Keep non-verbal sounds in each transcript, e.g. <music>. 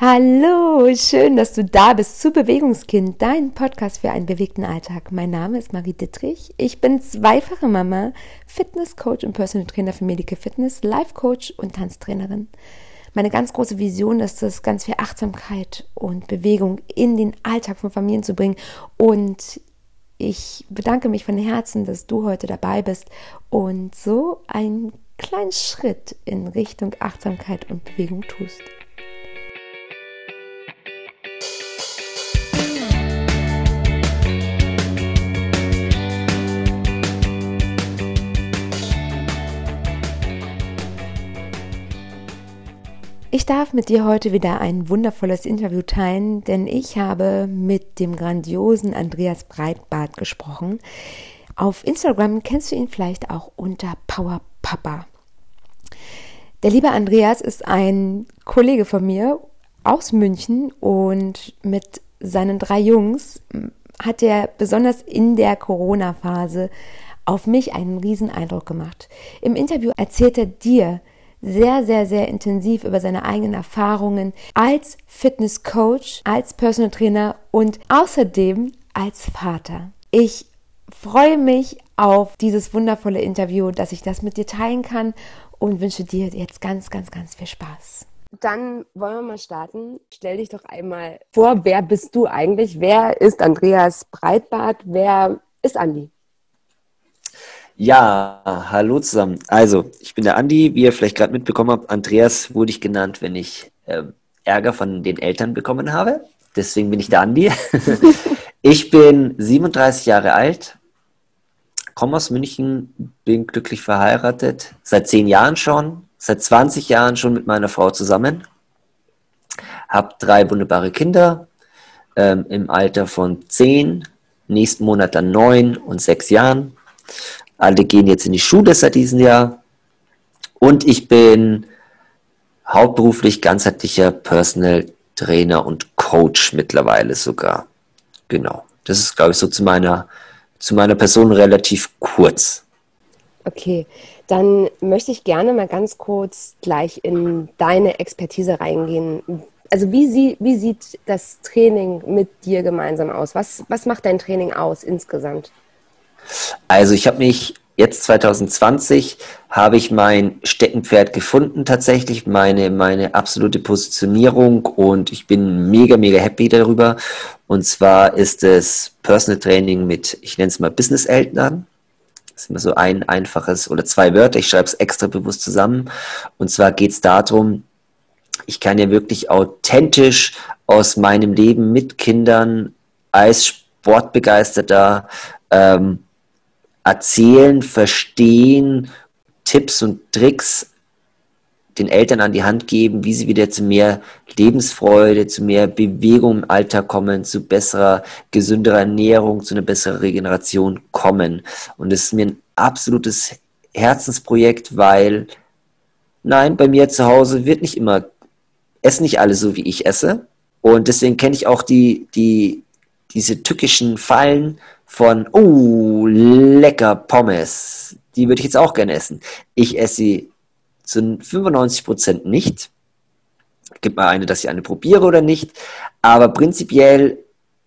Hallo, schön, dass du da bist zu Bewegungskind, dein Podcast für einen bewegten Alltag. Mein Name ist Marie Dittrich. Ich bin zweifache Mama, Fitnesscoach und Personal Trainer für Medical Fitness, Life Coach und Tanztrainerin. Meine ganz große Vision ist es, ganz viel Achtsamkeit und Bewegung in den Alltag von Familien zu bringen. Und ich bedanke mich von Herzen, dass du heute dabei bist und so einen kleinen Schritt in Richtung Achtsamkeit und Bewegung tust. Ich darf mit dir heute wieder ein wundervolles Interview teilen, denn ich habe mit dem grandiosen Andreas Breitbart gesprochen. Auf Instagram kennst du ihn vielleicht auch unter Power Papa. Der liebe Andreas ist ein Kollege von mir aus München und mit seinen drei Jungs hat er besonders in der Corona-Phase auf mich einen riesen Eindruck gemacht. Im Interview erzählt er dir, sehr, sehr, sehr intensiv über seine eigenen Erfahrungen als Fitnesscoach, als Personal Trainer und außerdem als Vater. Ich freue mich auf dieses wundervolle Interview, dass ich das mit dir teilen kann und wünsche dir jetzt ganz, ganz, ganz viel Spaß. Dann wollen wir mal starten. Stell dich doch einmal vor, wer bist du eigentlich? Wer ist Andreas Breitbart? Wer ist Andi? Ja, hallo zusammen. Also, ich bin der Andi, wie ihr vielleicht gerade mitbekommen habt. Andreas wurde ich genannt, wenn ich ähm, Ärger von den Eltern bekommen habe. Deswegen bin ich der Andi. <laughs> ich bin 37 Jahre alt, komme aus München, bin glücklich verheiratet, seit zehn Jahren schon, seit 20 Jahren schon mit meiner Frau zusammen, habe drei wunderbare Kinder ähm, im Alter von zehn, nächsten Monat dann neun und sechs Jahren alle gehen jetzt in die Schule seit diesem Jahr. Und ich bin hauptberuflich ganzheitlicher Personal Trainer und Coach mittlerweile sogar. Genau. Das ist, glaube ich, so zu meiner, zu meiner Person relativ kurz. Okay, dann möchte ich gerne mal ganz kurz gleich in deine Expertise reingehen. Also wie, sie, wie sieht das Training mit dir gemeinsam aus? Was, was macht dein Training aus insgesamt? Also ich habe mich jetzt 2020 habe ich mein Steckenpferd gefunden tatsächlich, meine, meine absolute Positionierung und ich bin mega, mega happy darüber. Und zwar ist es Personal Training mit, ich nenne es mal Business-Eltern. Das ist immer so ein einfaches oder zwei Wörter, ich schreibe es extra bewusst zusammen. Und zwar geht es darum, ich kann ja wirklich authentisch aus meinem Leben mit Kindern als Sportbegeisterter ähm, erzählen, verstehen, Tipps und Tricks den Eltern an die Hand geben, wie sie wieder zu mehr Lebensfreude, zu mehr Bewegung im Alltag kommen, zu besserer, gesünderer Ernährung, zu einer besseren Regeneration kommen. Und es ist mir ein absolutes Herzensprojekt, weil, nein, bei mir zu Hause wird nicht immer, essen nicht alle so, wie ich esse. Und deswegen kenne ich auch die, die, diese tückischen Fallen von, oh, lecker Pommes, die würde ich jetzt auch gerne essen. Ich esse sie zu 95% nicht. Gibt mal eine, dass ich eine probiere oder nicht. Aber prinzipiell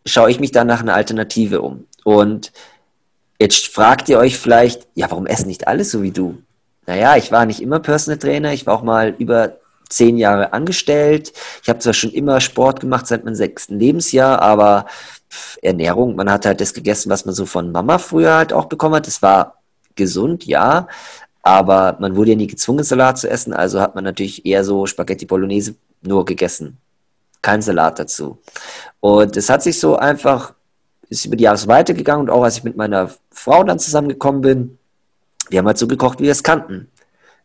schaue ich mich dann nach einer Alternative um. Und jetzt fragt ihr euch vielleicht, ja, warum essen nicht alle so wie du? Naja, ich war nicht immer Personal Trainer, ich war auch mal über zehn Jahre angestellt. Ich habe zwar schon immer Sport gemacht seit meinem sechsten Lebensjahr, aber Ernährung, man hat halt das gegessen, was man so von Mama früher halt auch bekommen hat. Das war gesund, ja, aber man wurde ja nie gezwungen, Salat zu essen, also hat man natürlich eher so Spaghetti Bolognese nur gegessen. Kein Salat dazu. Und es hat sich so einfach, ist über die Jahre so weitergegangen und auch als ich mit meiner Frau dann zusammengekommen bin, wir haben halt so gekocht, wie wir es kannten.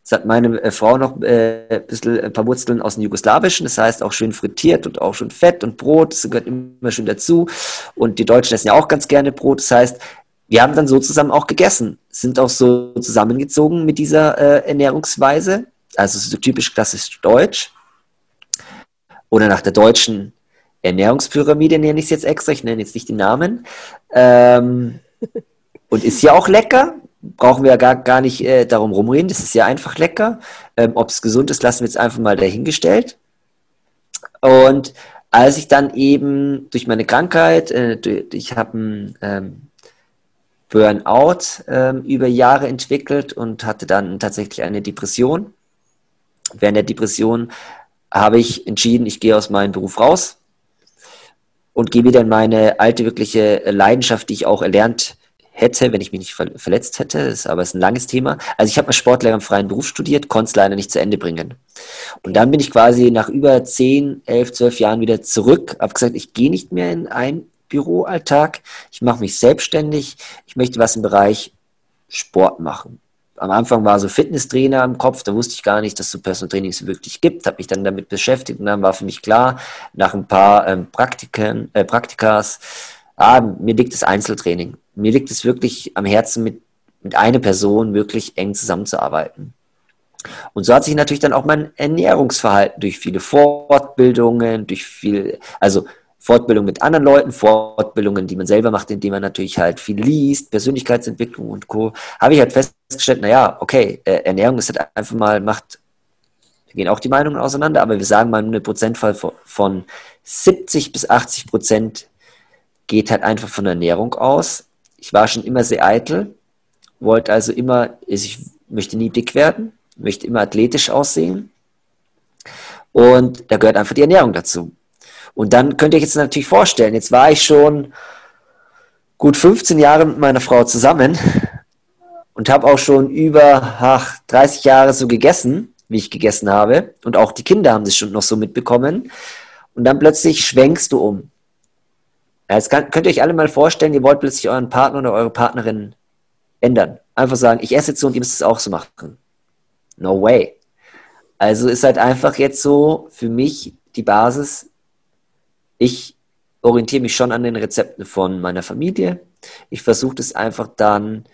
Jetzt hat meine äh, Frau noch äh, ein bisschen ein paar Wurzeln aus dem Jugoslawischen, das heißt auch schön frittiert und auch schon Fett und Brot, das gehört immer schön dazu. Und die Deutschen essen ja auch ganz gerne Brot. Das heißt, wir haben dann so zusammen auch gegessen, sind auch so zusammengezogen mit dieser äh, Ernährungsweise. Also so typisch klassisch deutsch. Oder nach der deutschen Ernährungspyramide nenne ich es jetzt extra, ich nenne jetzt nicht den Namen. Ähm, und ist ja auch lecker brauchen wir ja gar, gar nicht äh, darum rumreden. Das ist ja einfach lecker. Ähm, Ob es gesund ist, lassen wir jetzt einfach mal dahingestellt. Und als ich dann eben durch meine Krankheit, äh, ich habe ein ähm, Burnout ähm, über Jahre entwickelt und hatte dann tatsächlich eine Depression. Während der Depression habe ich entschieden, ich gehe aus meinem Beruf raus und gehe wieder in meine alte wirkliche Leidenschaft, die ich auch erlernt hätte, wenn ich mich nicht verletzt hätte. Ist aber ist ein langes Thema. Also ich habe mal Sportlehrer im freien Beruf studiert, konnte es leider nicht zu Ende bringen. Und dann bin ich quasi nach über 10, 11, 12 Jahren wieder zurück, habe gesagt, ich gehe nicht mehr in ein Büroalltag, ich mache mich selbstständig, ich möchte was im Bereich Sport machen. Am Anfang war so Fitnesstrainer im Kopf, da wusste ich gar nicht, dass es so Personal Trainings wirklich gibt, habe mich dann damit beschäftigt und dann war für mich klar, nach ein paar ähm, Praktiken, äh, Praktikas, ah, mir liegt das Einzeltraining. Mir liegt es wirklich am Herzen, mit, mit einer Person wirklich eng zusammenzuarbeiten. Und so hat sich natürlich dann auch mein Ernährungsverhalten durch viele Fortbildungen, durch viel, also Fortbildung mit anderen Leuten, Fortbildungen, die man selber macht, indem man natürlich halt viel liest, Persönlichkeitsentwicklung und Co., habe ich halt festgestellt, naja, okay, äh, Ernährung ist halt einfach mal, macht, da gehen auch die Meinungen auseinander, aber wir sagen mal eine Prozentfall von 70 bis 80 Prozent geht halt einfach von Ernährung aus. Ich war schon immer sehr eitel, wollte also immer, ich möchte nie dick werden, möchte immer athletisch aussehen. Und da gehört einfach die Ernährung dazu. Und dann könnt ihr euch jetzt natürlich vorstellen, jetzt war ich schon gut 15 Jahre mit meiner Frau zusammen und habe auch schon über ach, 30 Jahre so gegessen, wie ich gegessen habe. Und auch die Kinder haben das schon noch so mitbekommen. Und dann plötzlich schwenkst du um. Jetzt kann, könnt ihr euch alle mal vorstellen, ihr wollt plötzlich euren Partner oder eure Partnerin ändern. Einfach sagen, ich esse jetzt so und ihr müsst es auch so machen. No way. Also ist halt einfach jetzt so für mich die Basis, ich orientiere mich schon an den Rezepten von meiner Familie. Ich versuche das einfach dann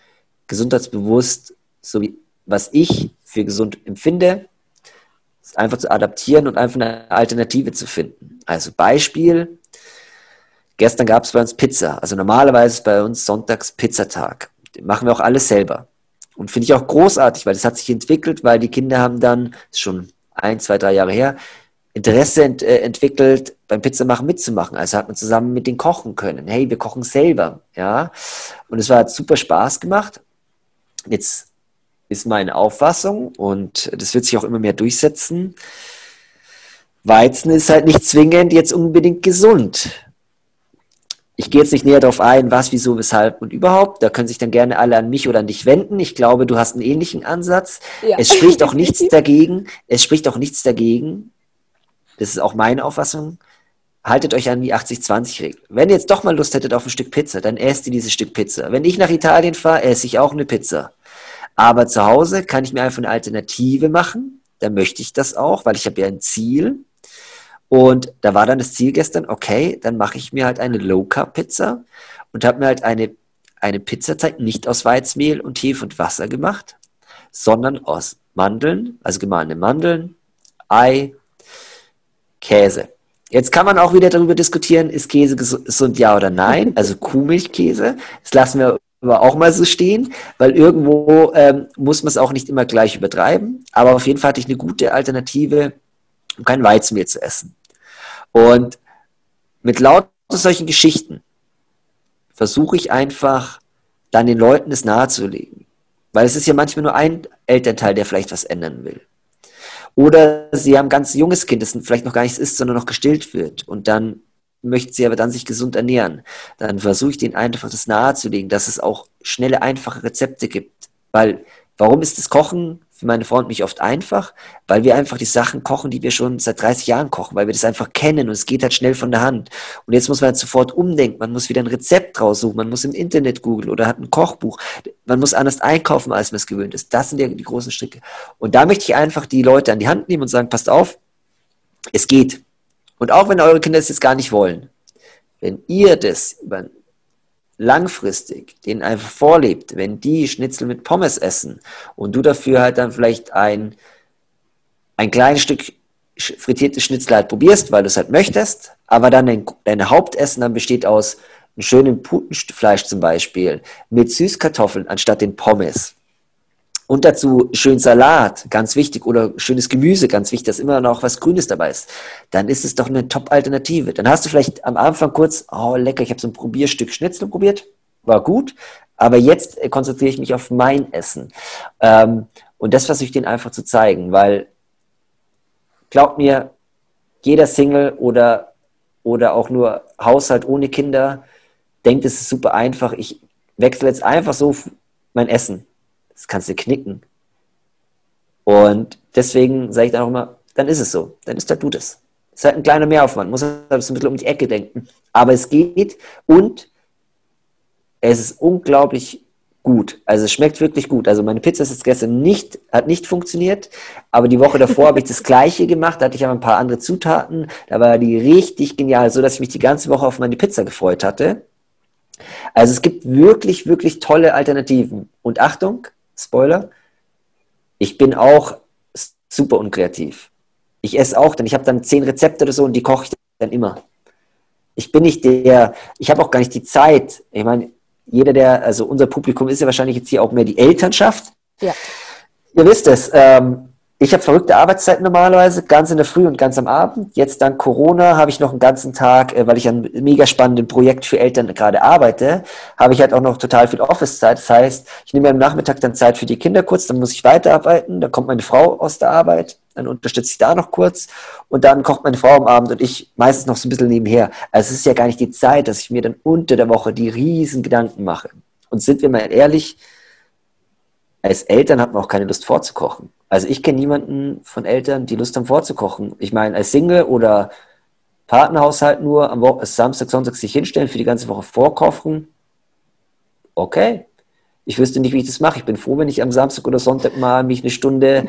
gesundheitsbewusst, so wie was ich für gesund empfinde, einfach zu adaptieren und einfach eine Alternative zu finden. Also Beispiel, gestern gab es bei uns Pizza. Also normalerweise ist bei uns sonntags Pizzatag. Den machen wir auch alles selber. Und finde ich auch großartig, weil das hat sich entwickelt, weil die Kinder haben dann, ist schon ein, zwei, drei Jahre her, Interesse ent, äh, entwickelt, beim Pizzamachen mitzumachen. Also hat man zusammen mit denen kochen können. Hey, wir kochen selber, ja. Und es war super Spaß gemacht. Jetzt ist meine Auffassung und das wird sich auch immer mehr durchsetzen. Weizen ist halt nicht zwingend jetzt unbedingt gesund. Ich gehe jetzt nicht näher darauf ein, was, wieso, weshalb und überhaupt. Da können sich dann gerne alle an mich oder an dich wenden. Ich glaube, du hast einen ähnlichen Ansatz. Ja. Es spricht auch nichts <laughs> dagegen. Es spricht auch nichts dagegen, das ist auch meine Auffassung, haltet euch an die 80-20-Regel. Wenn ihr jetzt doch mal Lust hättet auf ein Stück Pizza, dann esst ihr dieses Stück Pizza. Wenn ich nach Italien fahre, esse ich auch eine Pizza. Aber zu Hause kann ich mir einfach eine Alternative machen. Dann möchte ich das auch, weil ich habe ja ein Ziel. Und da war dann das Ziel gestern, okay, dann mache ich mir halt eine Low-Carb-Pizza und habe mir halt eine, eine Pizzateig nicht aus Weizmehl und Hefe und Wasser gemacht, sondern aus Mandeln, also gemahlene Mandeln, Ei, Käse. Jetzt kann man auch wieder darüber diskutieren, ist Käse gesund, ja oder nein? <laughs> Also Kuhmilchkäse. Das lassen wir aber auch mal so stehen, weil irgendwo ähm, muss man es auch nicht immer gleich übertreiben. Aber auf jeden Fall hatte ich eine gute Alternative, um kein Weizenmehl zu essen. Und mit lauter solchen Geschichten versuche ich einfach, dann den Leuten es nahezulegen. Weil es ist ja manchmal nur ein Elternteil, der vielleicht was ändern will. Oder sie haben ein ganz junges Kind, das vielleicht noch gar nichts isst, sondern noch gestillt wird. Und dann möchten sie aber dann sich gesund ernähren. Dann versuche ich denen einfach das nahezulegen, dass es auch schnelle, einfache Rezepte gibt. Weil, warum ist das Kochen für meine Frau und mich oft einfach, weil wir einfach die Sachen kochen, die wir schon seit 30 Jahren kochen, weil wir das einfach kennen und es geht halt schnell von der Hand. Und jetzt muss man halt sofort umdenken, man muss wieder ein Rezept raussuchen, man muss im Internet googeln oder hat ein Kochbuch, man muss anders einkaufen, als man es gewöhnt ist. Das sind ja die großen Stricke. Und da möchte ich einfach die Leute an die Hand nehmen und sagen, passt auf, es geht. Und auch wenn eure Kinder es jetzt gar nicht wollen, wenn ihr das über langfristig den einfach vorlebt, wenn die Schnitzel mit Pommes essen und du dafür halt dann vielleicht ein, ein kleines Stück frittiertes Schnitzel halt probierst, weil du es halt möchtest, aber dann dein, dein Hauptessen dann besteht aus einem schönen Putenfleisch zum Beispiel mit Süßkartoffeln anstatt den Pommes. Und dazu schön Salat, ganz wichtig, oder schönes Gemüse, ganz wichtig, dass immer noch was Grünes dabei ist. Dann ist es doch eine Top-Alternative. Dann hast du vielleicht am Anfang kurz, oh lecker, ich habe so ein Probierstück Schnitzel probiert, war gut, aber jetzt konzentriere ich mich auf mein Essen. Ähm, und das versuche ich denen einfach zu zeigen, weil glaubt mir, jeder Single oder, oder auch nur Haushalt ohne Kinder denkt, es ist super einfach. Ich wechsle jetzt einfach so mein Essen das kannst du knicken. Und deswegen sage ich dann auch immer, dann ist es so, dann ist das es. Es ist halt ein kleiner Mehraufwand, muss halt ein bisschen um die Ecke denken. Aber es geht und es ist unglaublich gut. Also es schmeckt wirklich gut. Also meine Pizza ist jetzt gestern nicht, hat nicht funktioniert, aber die Woche davor habe ich das gleiche gemacht, da hatte ich aber ein paar andere Zutaten, da war die richtig genial, so dass ich mich die ganze Woche auf meine Pizza gefreut hatte. Also es gibt wirklich, wirklich tolle Alternativen. Und Achtung, Spoiler, ich bin auch super unkreativ. Ich esse auch, denn ich habe dann zehn Rezepte oder so und die koche ich dann immer. Ich bin nicht der, ich habe auch gar nicht die Zeit. Ich meine, jeder, der, also unser Publikum ist ja wahrscheinlich jetzt hier auch mehr die Elternschaft. Ja. Ihr wisst es, ähm, ich habe verrückte Arbeitszeiten normalerweise, ganz in der Früh und ganz am Abend. Jetzt dank Corona habe ich noch einen ganzen Tag, äh, weil ich an einem mega spannenden Projekt für Eltern gerade arbeite, habe ich halt auch noch total viel Office-Zeit. Das heißt, ich nehme am Nachmittag dann Zeit für die Kinder kurz, dann muss ich weiterarbeiten, dann kommt meine Frau aus der Arbeit, dann unterstütze ich da noch kurz und dann kocht meine Frau am Abend und ich meistens noch so ein bisschen nebenher. Also es ist ja gar nicht die Zeit, dass ich mir dann unter der Woche die riesen Gedanken mache. Und sind wir mal ehrlich, als Eltern hat man auch keine Lust vorzukochen. Also ich kenne niemanden von Eltern, die Lust haben vorzukochen. Ich meine, als Single oder Partnerhaushalt nur am Samstag, Sonntag sich hinstellen, für die ganze Woche vorkochen. Okay. Ich wüsste nicht, wie ich das mache. Ich bin froh, wenn ich am Samstag oder Sonntag mal mich eine Stunde,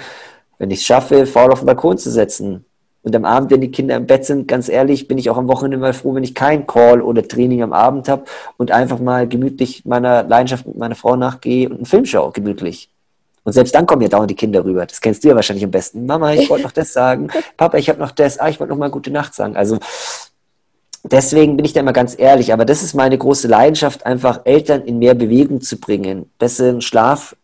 wenn ich es schaffe, faul auf den Balkon zu setzen. Und am Abend, wenn die Kinder im Bett sind, ganz ehrlich, bin ich auch am Wochenende mal froh, wenn ich kein Call oder Training am Abend habe und einfach mal gemütlich meiner Leidenschaft mit meiner Frau nachgehe und einen Film schaue, gemütlich. Und selbst dann kommen ja dauernd die Kinder rüber. Das kennst du ja wahrscheinlich am besten. Mama, ich wollte noch das sagen. <laughs> Papa, ich habe noch das. Ah, ich wollte noch mal gute Nacht sagen. Also deswegen bin ich da immer ganz ehrlich. Aber das ist meine große Leidenschaft, einfach Eltern in mehr Bewegung zu bringen, besseren Schlaf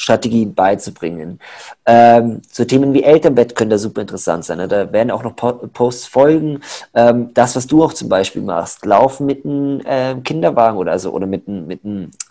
Strategien beizubringen. Ähm, zu Themen wie Elternbett können da super interessant sein. Ne? Da werden auch noch Posts folgen. Ähm, das, was du auch zum Beispiel machst, Laufen mit einem äh, Kinderwagen oder so oder mit einem mit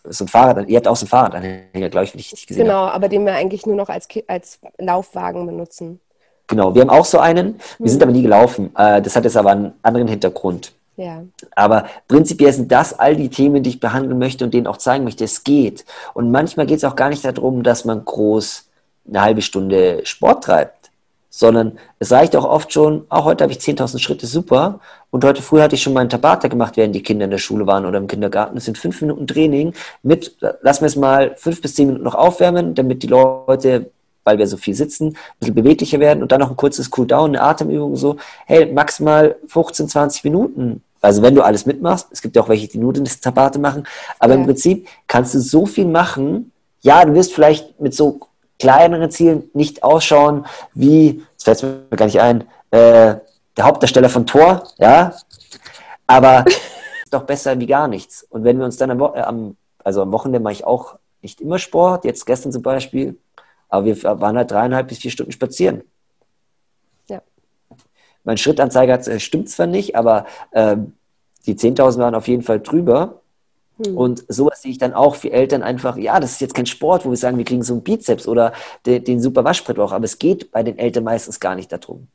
so ein Fahrrad. Ihr habt auch so ein Fahrradanhänger, glaube ich, wenn ich richtig gesehen Genau, habe. aber den wir eigentlich nur noch als, als Laufwagen benutzen. Genau, wir haben auch so einen. Wir mhm. sind aber nie gelaufen. Äh, das hat jetzt aber einen anderen Hintergrund. Ja. Aber prinzipiell sind das all die Themen, die ich behandeln möchte und denen auch zeigen möchte, es geht. Und manchmal geht es auch gar nicht darum, dass man groß eine halbe Stunde Sport treibt, sondern es reicht auch oft schon, auch heute habe ich 10.000 Schritte, super. Und heute früh hatte ich schon meinen Tabata gemacht, während die Kinder in der Schule waren oder im Kindergarten. Das sind fünf Minuten Training mit, lassen wir es mal fünf bis zehn Minuten noch aufwärmen, damit die Leute weil wir so viel sitzen, ein bisschen beweglicher werden und dann noch ein kurzes Cooldown, eine Atemübung so, hey, maximal 15, 20 Minuten also wenn du alles mitmachst, es gibt ja auch welche, die nur das Tabate machen, aber ja. im Prinzip kannst du so viel machen. Ja, du wirst vielleicht mit so kleineren Zielen nicht ausschauen wie, das fällt mir gar nicht ein, äh, der Hauptdarsteller von Thor, ja, aber <laughs> ist doch besser wie gar nichts. Und wenn wir uns dann am, äh, am also am Wochenende mache ich auch nicht immer Sport, jetzt gestern zum Beispiel, aber wir waren halt dreieinhalb bis vier Stunden spazieren. Mein Schrittanzeiger äh, stimmt zwar nicht, aber äh, die 10.000 waren auf jeden Fall drüber. Hm. Und sowas sehe ich dann auch für Eltern einfach, ja, das ist jetzt kein Sport, wo wir sagen, wir kriegen so einen Bizeps oder den, den super Waschbrettbauch, aber es geht bei den Eltern meistens gar nicht darum.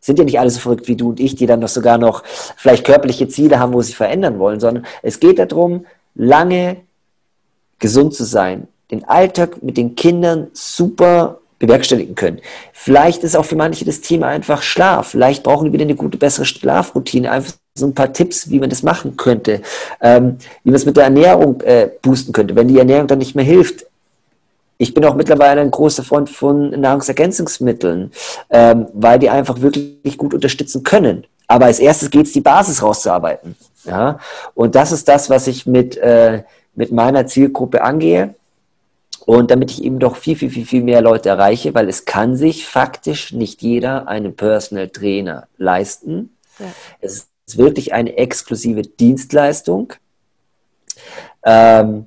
Sind ja nicht alle so verrückt wie du und ich, die dann noch sogar noch vielleicht körperliche Ziele haben, wo sie verändern wollen, sondern es geht darum, lange gesund zu sein, den Alltag mit den Kindern super bewerkstelligen können. Vielleicht ist auch für manche das Thema einfach Schlaf. Vielleicht brauchen die wieder eine gute, bessere Schlafroutine. Einfach so ein paar Tipps, wie man das machen könnte, ähm, wie man es mit der Ernährung äh, boosten könnte, wenn die Ernährung dann nicht mehr hilft. Ich bin auch mittlerweile ein großer Freund von Nahrungsergänzungsmitteln, ähm, weil die einfach wirklich gut unterstützen können. Aber als erstes geht es, die Basis rauszuarbeiten. Ja? Und das ist das, was ich mit, äh, mit meiner Zielgruppe angehe. Und damit ich eben doch viel, viel, viel, viel mehr Leute erreiche, weil es kann sich faktisch nicht jeder einen Personal Trainer leisten. Ja. Es ist wirklich eine exklusive Dienstleistung. Ähm,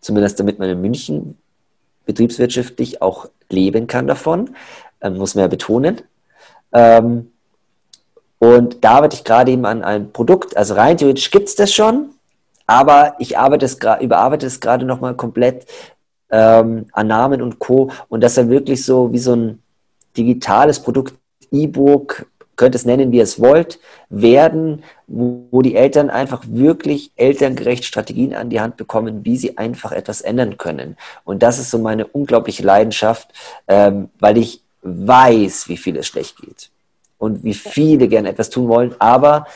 zumindest damit man in München betriebswirtschaftlich auch leben kann davon, ähm, muss man ja betonen. Ähm, und da arbeite ich gerade eben an einem Produkt. Also rein theoretisch gibt es das schon, aber ich arbeite es überarbeite es gerade nochmal komplett ähm, an Namen und Co. Und das dann wirklich so wie so ein digitales Produkt, E-Book, könnt es nennen, wie ihr es wollt, werden, wo, wo, die Eltern einfach wirklich elterngerecht Strategien an die Hand bekommen, wie sie einfach etwas ändern können. Und das ist so meine unglaubliche Leidenschaft, ähm, weil ich weiß, wie viel es schlecht geht und wie viele gerne etwas tun wollen, aber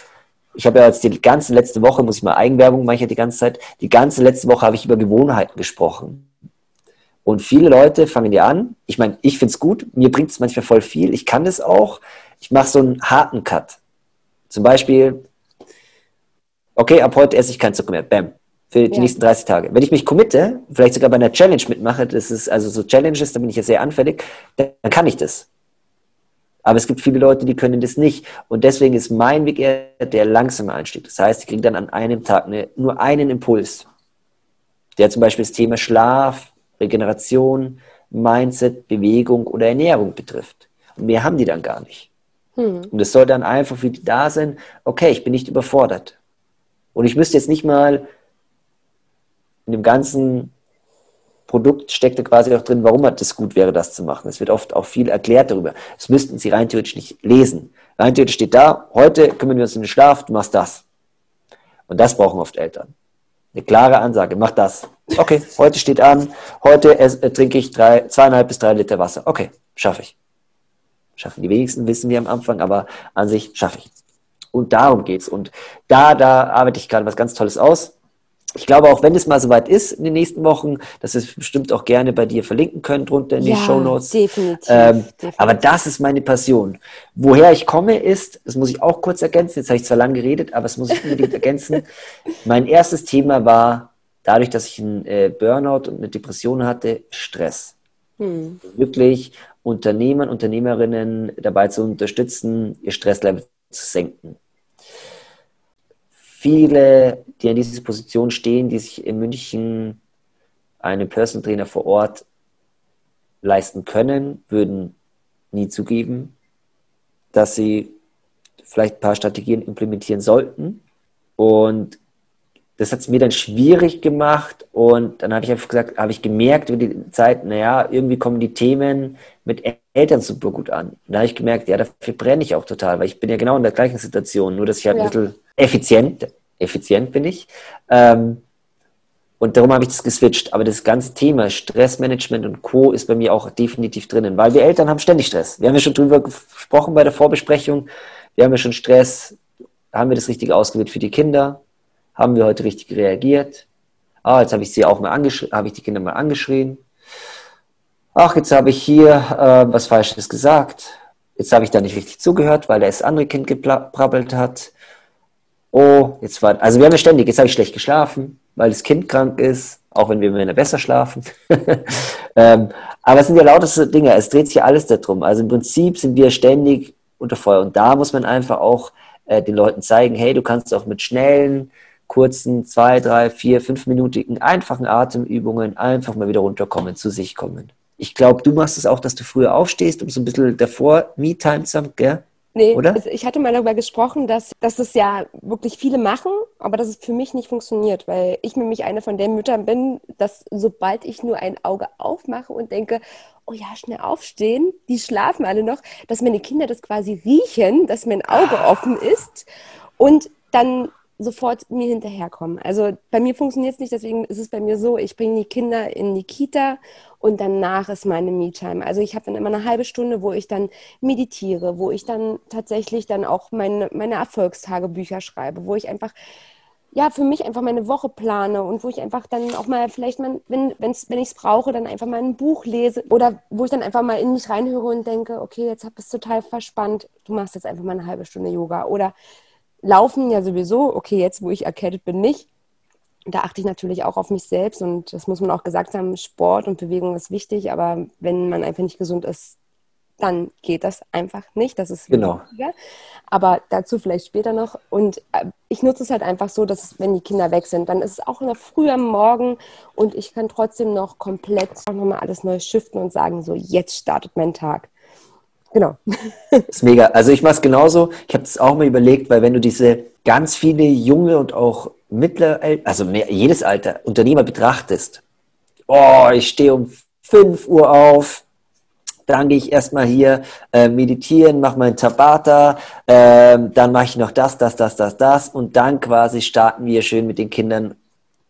ich habe ja jetzt die ganze letzte Woche, muss ich mal Eigenwerbung mache ich ja die ganze Zeit, die ganze letzte Woche habe ich über Gewohnheiten gesprochen. Und viele Leute fangen ja an, ich meine, ich finde es gut, mir bringt es manchmal voll viel, ich kann es auch, ich mache so einen harten Cut. Zum Beispiel, okay, ab heute esse ich kein Zucker mehr, bam, für die ja. nächsten 30 Tage. Wenn ich mich committe, vielleicht sogar bei einer Challenge mitmache, das ist also so Challenges, da bin ich ja sehr anfällig, dann kann ich das. Aber es gibt viele Leute, die können das nicht. Und deswegen ist mein Weg eher der langsame Einstieg. Das heißt, ich kriege dann an einem Tag eine, nur einen Impuls, der zum Beispiel das Thema Schlaf, Regeneration, Mindset, Bewegung oder Ernährung betrifft. Und mehr haben die dann gar nicht. Hm. Und es soll dann einfach für die da sein, okay, ich bin nicht überfordert. Und ich müsste jetzt nicht mal in dem ganzen Produkt steckt da quasi auch drin, warum das gut wäre, das zu machen. Es wird oft auch viel erklärt darüber. Das müssten Sie rein theoretisch nicht lesen. Rein theoretisch steht da, heute kümmern wir uns um den Schlaf, du machst das. Und das brauchen oft Eltern. Eine klare Ansage, mach das. Okay, heute steht an, heute äh, trinke ich drei, zweieinhalb bis drei Liter Wasser. Okay, schaffe ich. Schaffen die wenigsten, wissen wir am Anfang, aber an sich schaffe ich. Und darum geht's. Und da, da arbeite ich gerade was ganz Tolles aus ich glaube, auch wenn es mal soweit ist in den nächsten Wochen, dass wir es bestimmt auch gerne bei dir verlinken können, drunter in ja, die Show Notes. Definitiv, ähm, definitiv. Aber das ist meine Passion. Woher ich komme, ist, das muss ich auch kurz ergänzen, jetzt habe ich zwar lange geredet, aber das muss ich unbedingt ergänzen. <laughs> Mein erstes Thema war, dadurch, dass ich einen äh, Burnout und eine Depression hatte, Stress. Hm. Wirklich Unternehmern, Unternehmerinnen dabei zu unterstützen, ihr Stresslevel zu senken viele, die an dieser Position stehen, die sich in München einen Personal Trainer vor Ort leisten können, würden nie zugeben, dass sie vielleicht ein paar Strategien implementieren sollten. Und das hat es mir dann schwierig gemacht und dann habe ich einfach gesagt, habe ich gemerkt über die Zeit, naja, irgendwie kommen die Themen mit Eltern super gut an. Und da habe ich gemerkt, ja, dafür brenne ich auch total, weil ich bin ja genau in der gleichen Situation, nur dass ich halt ja. ein bisschen effizient, effizient bin ich. Ähm, und darum habe ich das geswitcht. Aber das ganze Thema Stressmanagement und Co. ist bei mir auch definitiv drinnen, weil wir Eltern haben ständig Stress. Wir haben ja schon drüber gesprochen bei der Vorbesprechung. Wir haben ja schon Stress. Haben wir das Richtige ausgewählt für die Kinder? Haben wir heute richtig reagiert? Ah, jetzt habe ich sie auch mal angeschrien, habe ich die Kinder mal angeschrien. Ach, jetzt habe ich hier äh, was Falsches gesagt. Jetzt habe ich da nicht richtig zugehört, weil das andere Kind gebrabbelt hat oh, jetzt war, also wir haben ja ständig, jetzt habe ich schlecht geschlafen, weil das Kind krank ist, auch wenn wir Männer besser schlafen. <laughs> ähm, aber es sind ja lauter Dinge, es dreht sich alles darum. Also im Prinzip sind wir ständig unter Feuer und da muss man einfach auch äh, den Leuten zeigen, hey, du kannst auch mit schnellen, kurzen, zwei, drei, vier, fünfminütigen, einfachen Atemübungen einfach mal wieder runterkommen, zu sich kommen. Ich glaube, du machst es auch, dass du früher aufstehst, um so ein bisschen davor Me-Time zu haben, gell? Nee, Oder? Also ich hatte mal darüber gesprochen, dass, dass das ja wirklich viele machen, aber dass es für mich nicht funktioniert, weil ich nämlich eine von den Müttern bin, dass sobald ich nur ein Auge aufmache und denke, oh ja, schnell aufstehen, die schlafen alle noch, dass meine Kinder das quasi riechen, dass mein Auge ah. offen ist und dann sofort mir hinterherkommen. Also bei mir funktioniert es nicht, deswegen ist es bei mir so, ich bringe die Kinder in die Kita und danach ist meine Me-Time. Also ich habe dann immer eine halbe Stunde, wo ich dann meditiere, wo ich dann tatsächlich dann auch meine, meine Erfolgstagebücher schreibe, wo ich einfach ja, für mich einfach meine Woche plane und wo ich einfach dann auch mal vielleicht, mal, wenn, wenn's, wenn ich es brauche, dann einfach mal ein Buch lese oder wo ich dann einfach mal in mich reinhöre und denke, okay, jetzt bist du total verspannt, du machst jetzt einfach mal eine halbe Stunde Yoga oder Laufen ja sowieso, okay, jetzt wo ich erkältet bin, nicht. Da achte ich natürlich auch auf mich selbst und das muss man auch gesagt haben, Sport und Bewegung ist wichtig, aber wenn man einfach nicht gesund ist, dann geht das einfach nicht. Das ist genau. Wichtiger. Aber dazu vielleicht später noch. Und äh, ich nutze es halt einfach so, dass es, wenn die Kinder weg sind, dann ist es auch noch früh am Morgen und ich kann trotzdem noch komplett nochmal alles neu shiften und sagen, so jetzt startet mein Tag. Genau. Das <laughs> ist mega. Also ich mache es genauso. Ich habe es auch mal überlegt, weil wenn du diese ganz viele junge und auch mittlere, also mehr, jedes Alter Unternehmer betrachtest, oh, ich stehe um 5 Uhr auf, dann gehe ich erstmal hier äh, meditieren, mache meinen Tabata, äh, dann mache ich noch das, das, das, das, das und dann quasi starten wir schön mit den Kindern,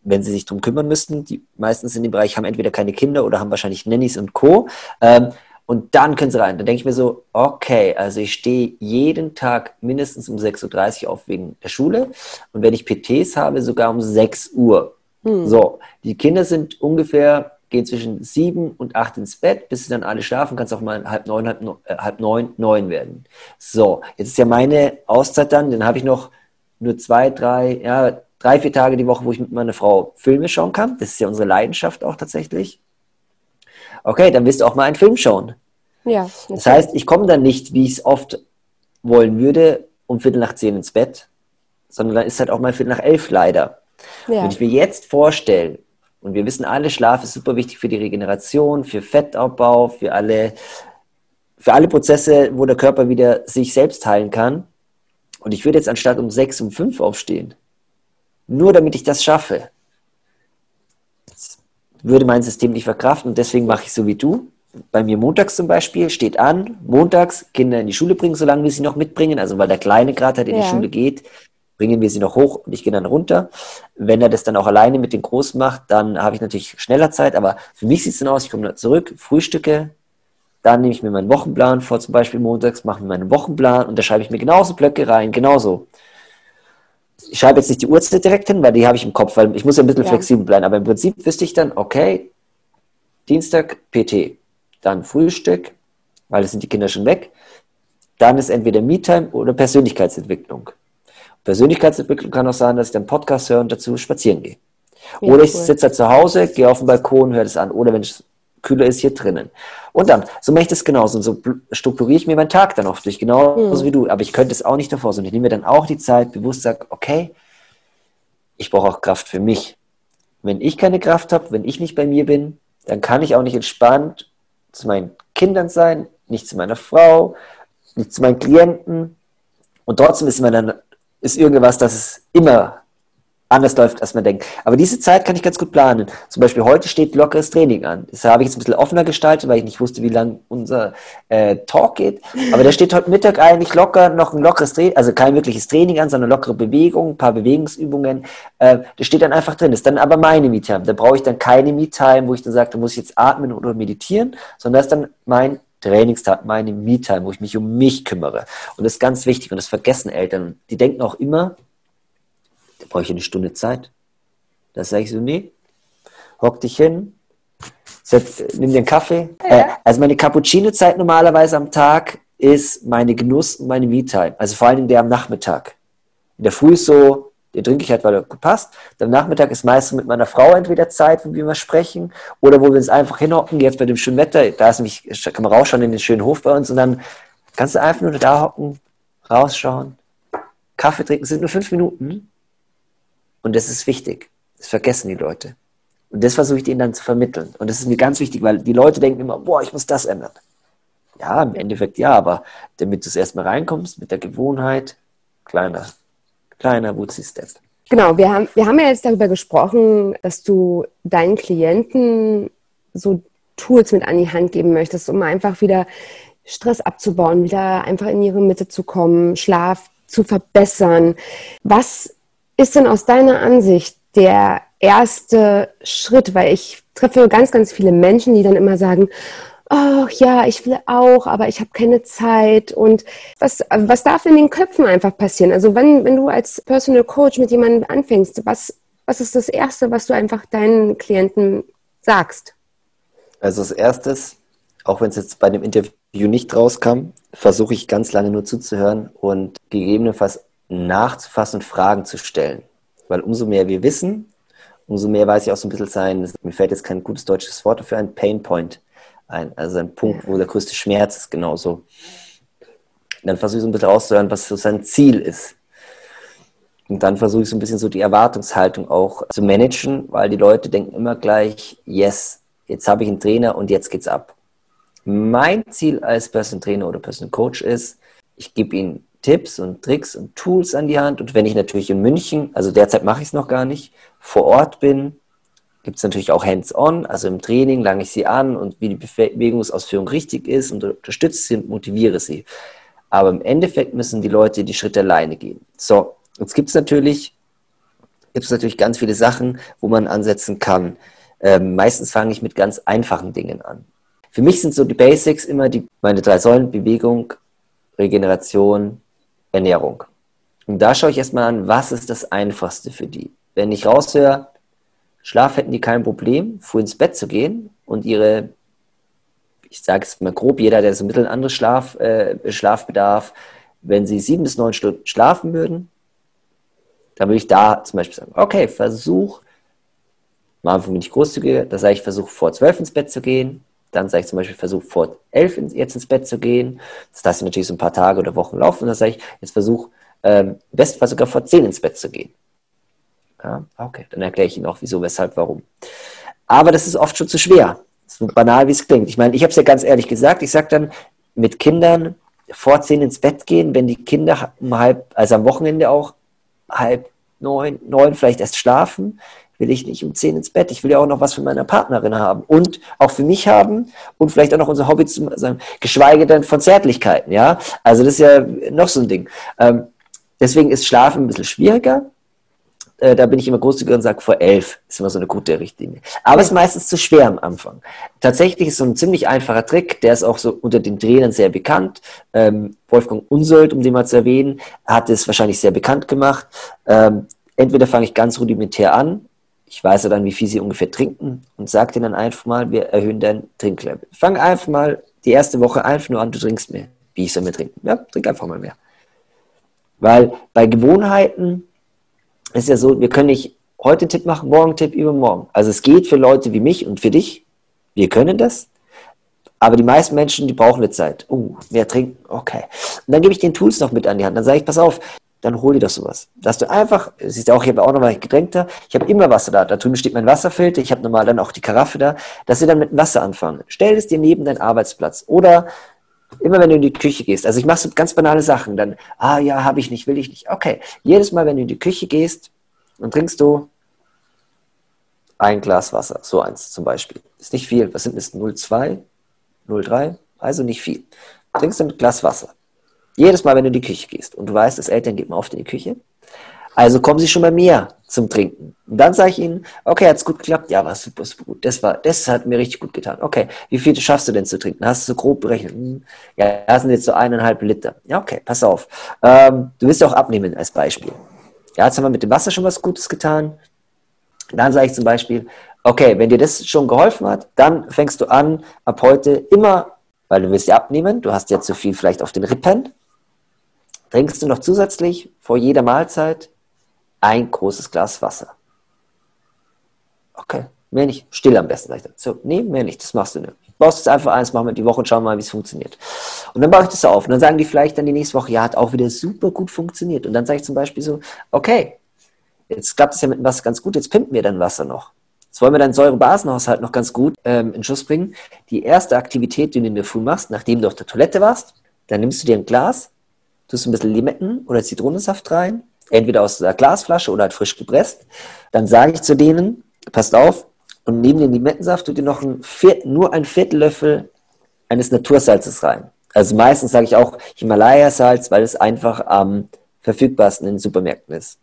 wenn sie sich darum kümmern müssten. Die meistens in dem Bereich haben entweder keine Kinder oder haben wahrscheinlich Nannies und Co. Ähm, und dann können sie rein. Dann denke ich mir so, okay, also ich stehe jeden Tag mindestens um 6.30 Uhr auf wegen der Schule. Und wenn ich PTs habe, sogar um 6 Uhr. Hm. So, die Kinder sind ungefähr, gehen zwischen 7 und 8 ins Bett, bis sie dann alle schlafen, kann es auch mal halb neun, halb, äh, halb neun, neun werden. So, jetzt ist ja meine Auszeit dann, dann habe ich noch nur zwei, drei, ja, drei, vier Tage die Woche, wo ich mit meiner Frau Filme schauen kann. Das ist ja unsere Leidenschaft auch tatsächlich. Okay, dann willst du auch mal einen Film schauen. Ja. Das heißt, ich komme dann nicht, wie ich es oft wollen würde, um Viertel nach zehn ins Bett, sondern dann ist halt auch mal Viertel nach elf leider. Ja. Wenn ich mir jetzt vorstelle, und wir wissen alle, Schlaf ist super wichtig für die Regeneration, für Fettabbau, für alle, für alle Prozesse, wo der Körper wieder sich selbst heilen kann. Und ich würde jetzt anstatt um sechs, um fünf aufstehen. Nur damit ich das schaffe würde mein System nicht verkraften und deswegen mache ich so wie du. Bei mir montags zum Beispiel steht an, montags Kinder in die Schule bringen, solange wir sie noch mitbringen. Also weil der Kleine gerade halt in ja. die Schule geht, bringen wir sie noch hoch und ich gehe dann runter. Wenn er das dann auch alleine mit den Großen macht, dann habe ich natürlich schneller Zeit. Aber für mich sieht es dann aus, ich komme zurück, frühstücke, dann nehme ich mir meinen Wochenplan vor, zum Beispiel montags, mache mir meinen Wochenplan und da schreibe ich mir genauso Blöcke rein, genauso ich schreibe jetzt nicht die Uhrzeit direkt hin, weil die habe ich im Kopf, weil ich muss ja ein bisschen ja. flexibel bleiben. Aber im Prinzip wüsste ich dann, okay, Dienstag PT, dann Frühstück, weil es sind die Kinder schon weg. Dann ist entweder Me-Time oder Persönlichkeitsentwicklung. Persönlichkeitsentwicklung kann auch sein, dass ich dann Podcast höre und dazu spazieren gehe. Ja, oder ich cool. sitze da zu Hause, gehe auf den Balkon, höre das an. Oder wenn es kühler ist hier drinnen. Und dann, so mache ich das genauso. Und so strukturiere ich mir meinen Tag dann auch durch, genauso mhm. wie du. Aber ich könnte es auch nicht davor, sondern ich nehme mir dann auch die Zeit, bewusst sage, okay, ich brauche auch Kraft für mich. Wenn ich keine Kraft habe, wenn ich nicht bei mir bin, dann kann ich auch nicht entspannt zu meinen Kindern sein, nicht zu meiner Frau, nicht zu meinen Klienten. Und trotzdem ist immer dann ist irgendwas, das es immer anders läuft, als man denkt. Aber diese Zeit kann ich ganz gut planen. Zum Beispiel heute steht lockeres Training an. Das habe ich jetzt ein bisschen offener gestaltet, weil ich nicht wusste, wie lang unser äh, Talk geht. Aber da steht heute Mittag eigentlich locker noch ein lockeres Training, also kein wirkliches Training an, sondern lockere Bewegung, ein paar Bewegungsübungen. Äh, das steht dann einfach drin. Das ist dann aber meine Me-Time. Da brauche ich dann keine Me-Time, wo ich dann sage, da muss ich jetzt atmen oder meditieren, sondern das ist dann mein Trainingstag, meine Me-Time, wo ich mich um mich kümmere. Und das ist ganz wichtig und das vergessen Eltern. Die denken auch immer, da brauche ich eine Stunde Zeit. Da sage ich so, nee, hock dich hin, setz, nimm dir einen Kaffee. Ja. Äh, also meine Cappuccino-Zeit normalerweise am Tag ist meine Genuss- und meine Me-Time. Also vor allem der am Nachmittag. In der Früh ist so, den trinke ich halt, weil er passt. Am Nachmittag ist meistens mit meiner Frau entweder Zeit, wo wir mal sprechen, oder wo wir uns einfach hinhocken, jetzt bei dem schönen Wetter, da ist nämlich, kann man rausschauen in den schönen Hof bei uns und dann kannst du einfach nur da hocken, rausschauen, Kaffee trinken, das sind nur fünf Minuten und das ist wichtig. Das vergessen die Leute. Und das versuche ich denen dann zu vermitteln. Und das ist mir ganz wichtig, weil die Leute denken immer, boah, ich muss das ändern. Ja, im Endeffekt ja, aber damit du es erstmal reinkommst mit der Gewohnheit, kleiner, kleiner Wutzi-Step. Genau, wir haben, wir haben ja jetzt darüber gesprochen, dass du deinen Klienten so Tools mit an die Hand geben möchtest, um einfach wieder Stress abzubauen, wieder einfach in ihre Mitte zu kommen, Schlaf zu verbessern. Was ist denn aus deiner Ansicht der erste Schritt? Weil ich treffe ganz, ganz viele Menschen, die dann immer sagen, oh ja, ich will auch, aber ich habe keine Zeit. Und was, was darf in den Köpfen einfach passieren? Also wenn, wenn du als Personal Coach mit jemandem anfängst, was, was ist das Erste, was du einfach deinen Klienten sagst? Also das Erste, auch wenn es jetzt bei dem Interview nicht rauskam, versuche ich ganz lange nur zuzuhören und gegebenenfalls nachzufassen und Fragen zu stellen. Weil umso mehr wir wissen, umso mehr weiß ich auch so ein bisschen sein, mir fällt jetzt kein gutes deutsches Wort dafür ein, Painpoint ein. Also ein Punkt, wo der größte Schmerz ist, genauso. Dann versuche ich so ein bisschen rauszuhören, was so sein Ziel ist. Und dann versuche ich so ein bisschen so die Erwartungshaltung auch zu managen, weil die Leute denken immer gleich, yes, jetzt habe ich einen Trainer und jetzt geht's ab. Mein Ziel als Person Trainer oder Person Coach ist, ich gebe ihnen Tipps und Tricks und Tools an die Hand. Und wenn ich natürlich in München, also derzeit mache ich es noch gar nicht, vor Ort bin, gibt es natürlich auch Hands-on, also im Training lange ich sie an und wie die Bewegungsausführung richtig ist und unterstütze sie und motiviere sie. Aber im Endeffekt müssen die Leute die Schritte alleine gehen. So, jetzt gibt es natürlich, gibt's natürlich ganz viele Sachen, wo man ansetzen kann. Ähm, meistens fange ich mit ganz einfachen Dingen an. Für mich sind so die Basics immer die, meine drei Säulen, Bewegung, Regeneration, Ernährung. Und da schaue ich erstmal an, was ist das Einfachste für die. Wenn ich raushöre, Schlaf hätten die kein Problem, früh ins Bett zu gehen und ihre, ich sage es mal grob, jeder, der so bisschen anderes Schlaf, äh, Schlafbedarf, wenn sie sieben bis neun Stunden schlafen würden, dann würde ich da zum Beispiel sagen, okay, versuch, am Anfang bin ich großzügiger, da sage ich, versuch vor zwölf ins Bett zu gehen, dann sage ich zum Beispiel, versuch vor elf jetzt ins Bett zu gehen. Das lasse ich natürlich so ein paar Tage oder Wochen laufen. Und dann sage ich, jetzt versuch ähm, im besten Fall sogar vor zehn ins Bett zu gehen. Ja, okay, dann erkläre ich Ihnen auch, wieso, weshalb, warum. Aber das ist oft schon zu schwer. So banal, wie es klingt. Ich meine, ich habe es ja ganz ehrlich gesagt. Ich sage dann, mit Kindern vor zehn ins Bett gehen, wenn die Kinder um halb, also am Wochenende auch halb neun, neun vielleicht erst schlafen, will ich nicht um zehn ins Bett. Ich will ja auch noch was für meine Partnerin haben und auch für mich haben und vielleicht auch noch unser Hobby zu sagen, geschweige denn von Zärtlichkeiten, ja. Also das ist ja noch so ein Ding. Ähm, deswegen ist Schlafen ein bisschen schwieriger. Äh, da bin ich immer großzügiger und sage, vor elf ist immer so eine gute Richtlinie. Aber es ist meistens zu schwer am Anfang. Tatsächlich ist so ein ziemlich einfacher Trick, der ist auch so unter den Trainern sehr bekannt. Ähm, Wolfgang Unsold, um den mal zu erwähnen, hat es wahrscheinlich sehr bekannt gemacht. Ähm, entweder fange ich ganz rudimentär an ich weiß ja dann, wie viel sie ungefähr trinken und sage dann einfach mal, wir erhöhen dein Trinklevel. Fang einfach mal die erste Woche einfach nur an, du trinkst mehr. Wie ich soll mehr trinken? Ja, trink einfach mal mehr. Weil bei Gewohnheiten ist ja so, wir können nicht heute einen Tipp machen, morgen einen Tipp, übermorgen. Also es geht für Leute wie mich und für dich. Wir können das. Aber die meisten Menschen, die brauchen eine Zeit. Uh, mehr trinken, okay. Und dann gebe ich den Tools noch mit an die Hand. Dann sage ich, pass auf, dann hol dir doch sowas. Dass du einfach, siehst du auch, ich habe auch nochmal Getränke Ich habe immer Wasser da. Da drüben steht mein Wasserfilter. Ich habe nochmal dann auch die Karaffe da, dass sie dann mit Wasser anfangen. Stell es dir neben deinen Arbeitsplatz. Oder immer wenn du in die Küche gehst. Also ich mache so ganz banale Sachen. Dann, ah ja, habe ich nicht, will ich nicht. Okay. Jedes Mal, wenn du in die Küche gehst, dann trinkst du ein Glas Wasser. So eins zum Beispiel. Ist nicht viel. Was sind das? 0,2? 0,3? Also nicht viel. Trinkst du ein Glas Wasser. Jedes Mal, wenn du in die Küche gehst und du weißt, dass Eltern gehen oft in die Küche, also kommen sie schon bei mir zum Trinken. Und dann sage ich ihnen, okay, hat es gut geklappt? Ja, war super, super gut. Das, war, das hat mir richtig gut getan. Okay, wie viel schaffst du denn zu trinken? Hast du so grob berechnet? Hm, ja, das sind jetzt so eineinhalb Liter. Ja, okay, pass auf. Ähm, du willst auch abnehmen als Beispiel. Ja, jetzt haben wir mit dem Wasser schon was Gutes getan. Dann sage ich zum Beispiel, okay, wenn dir das schon geholfen hat, dann fängst du an, ab heute immer, weil du willst ja abnehmen, du hast ja zu viel vielleicht auf den Rippen, trinkst du noch zusätzlich vor jeder Mahlzeit ein großes Glas Wasser. Okay, mehr nicht. Still am besten, sag ich dann. So, nee, mehr nicht, das machst du nicht. Du baust es einfach eins, machen wir die Woche und schauen mal, wie es funktioniert. Und dann baue ich das auf. Und dann sagen die vielleicht dann die nächste Woche, ja, hat auch wieder super gut funktioniert. Und dann sage ich zum Beispiel so, okay, jetzt klappt es ja mit dem Wasser ganz gut, jetzt pimpen wir dann Wasser noch. Jetzt wollen wir deinen Säurebasenhaushalt noch ganz gut ähm, in Schuss bringen. Die erste Aktivität, die du in der Früh machst, nachdem du auf der Toilette warst, dann nimmst du dir ein Glas, tust ein bisschen Limetten oder Zitronensaft rein, entweder aus der Glasflasche oder halt frisch gepresst. Dann sage ich zu denen, passt auf, und neben dem Limettensaft tut ihr noch ein Viertel, nur ein Viertellöffel eines Natursalzes rein. Also meistens sage ich auch Himalaya-Salz, weil es einfach am verfügbarsten in den Supermärkten ist.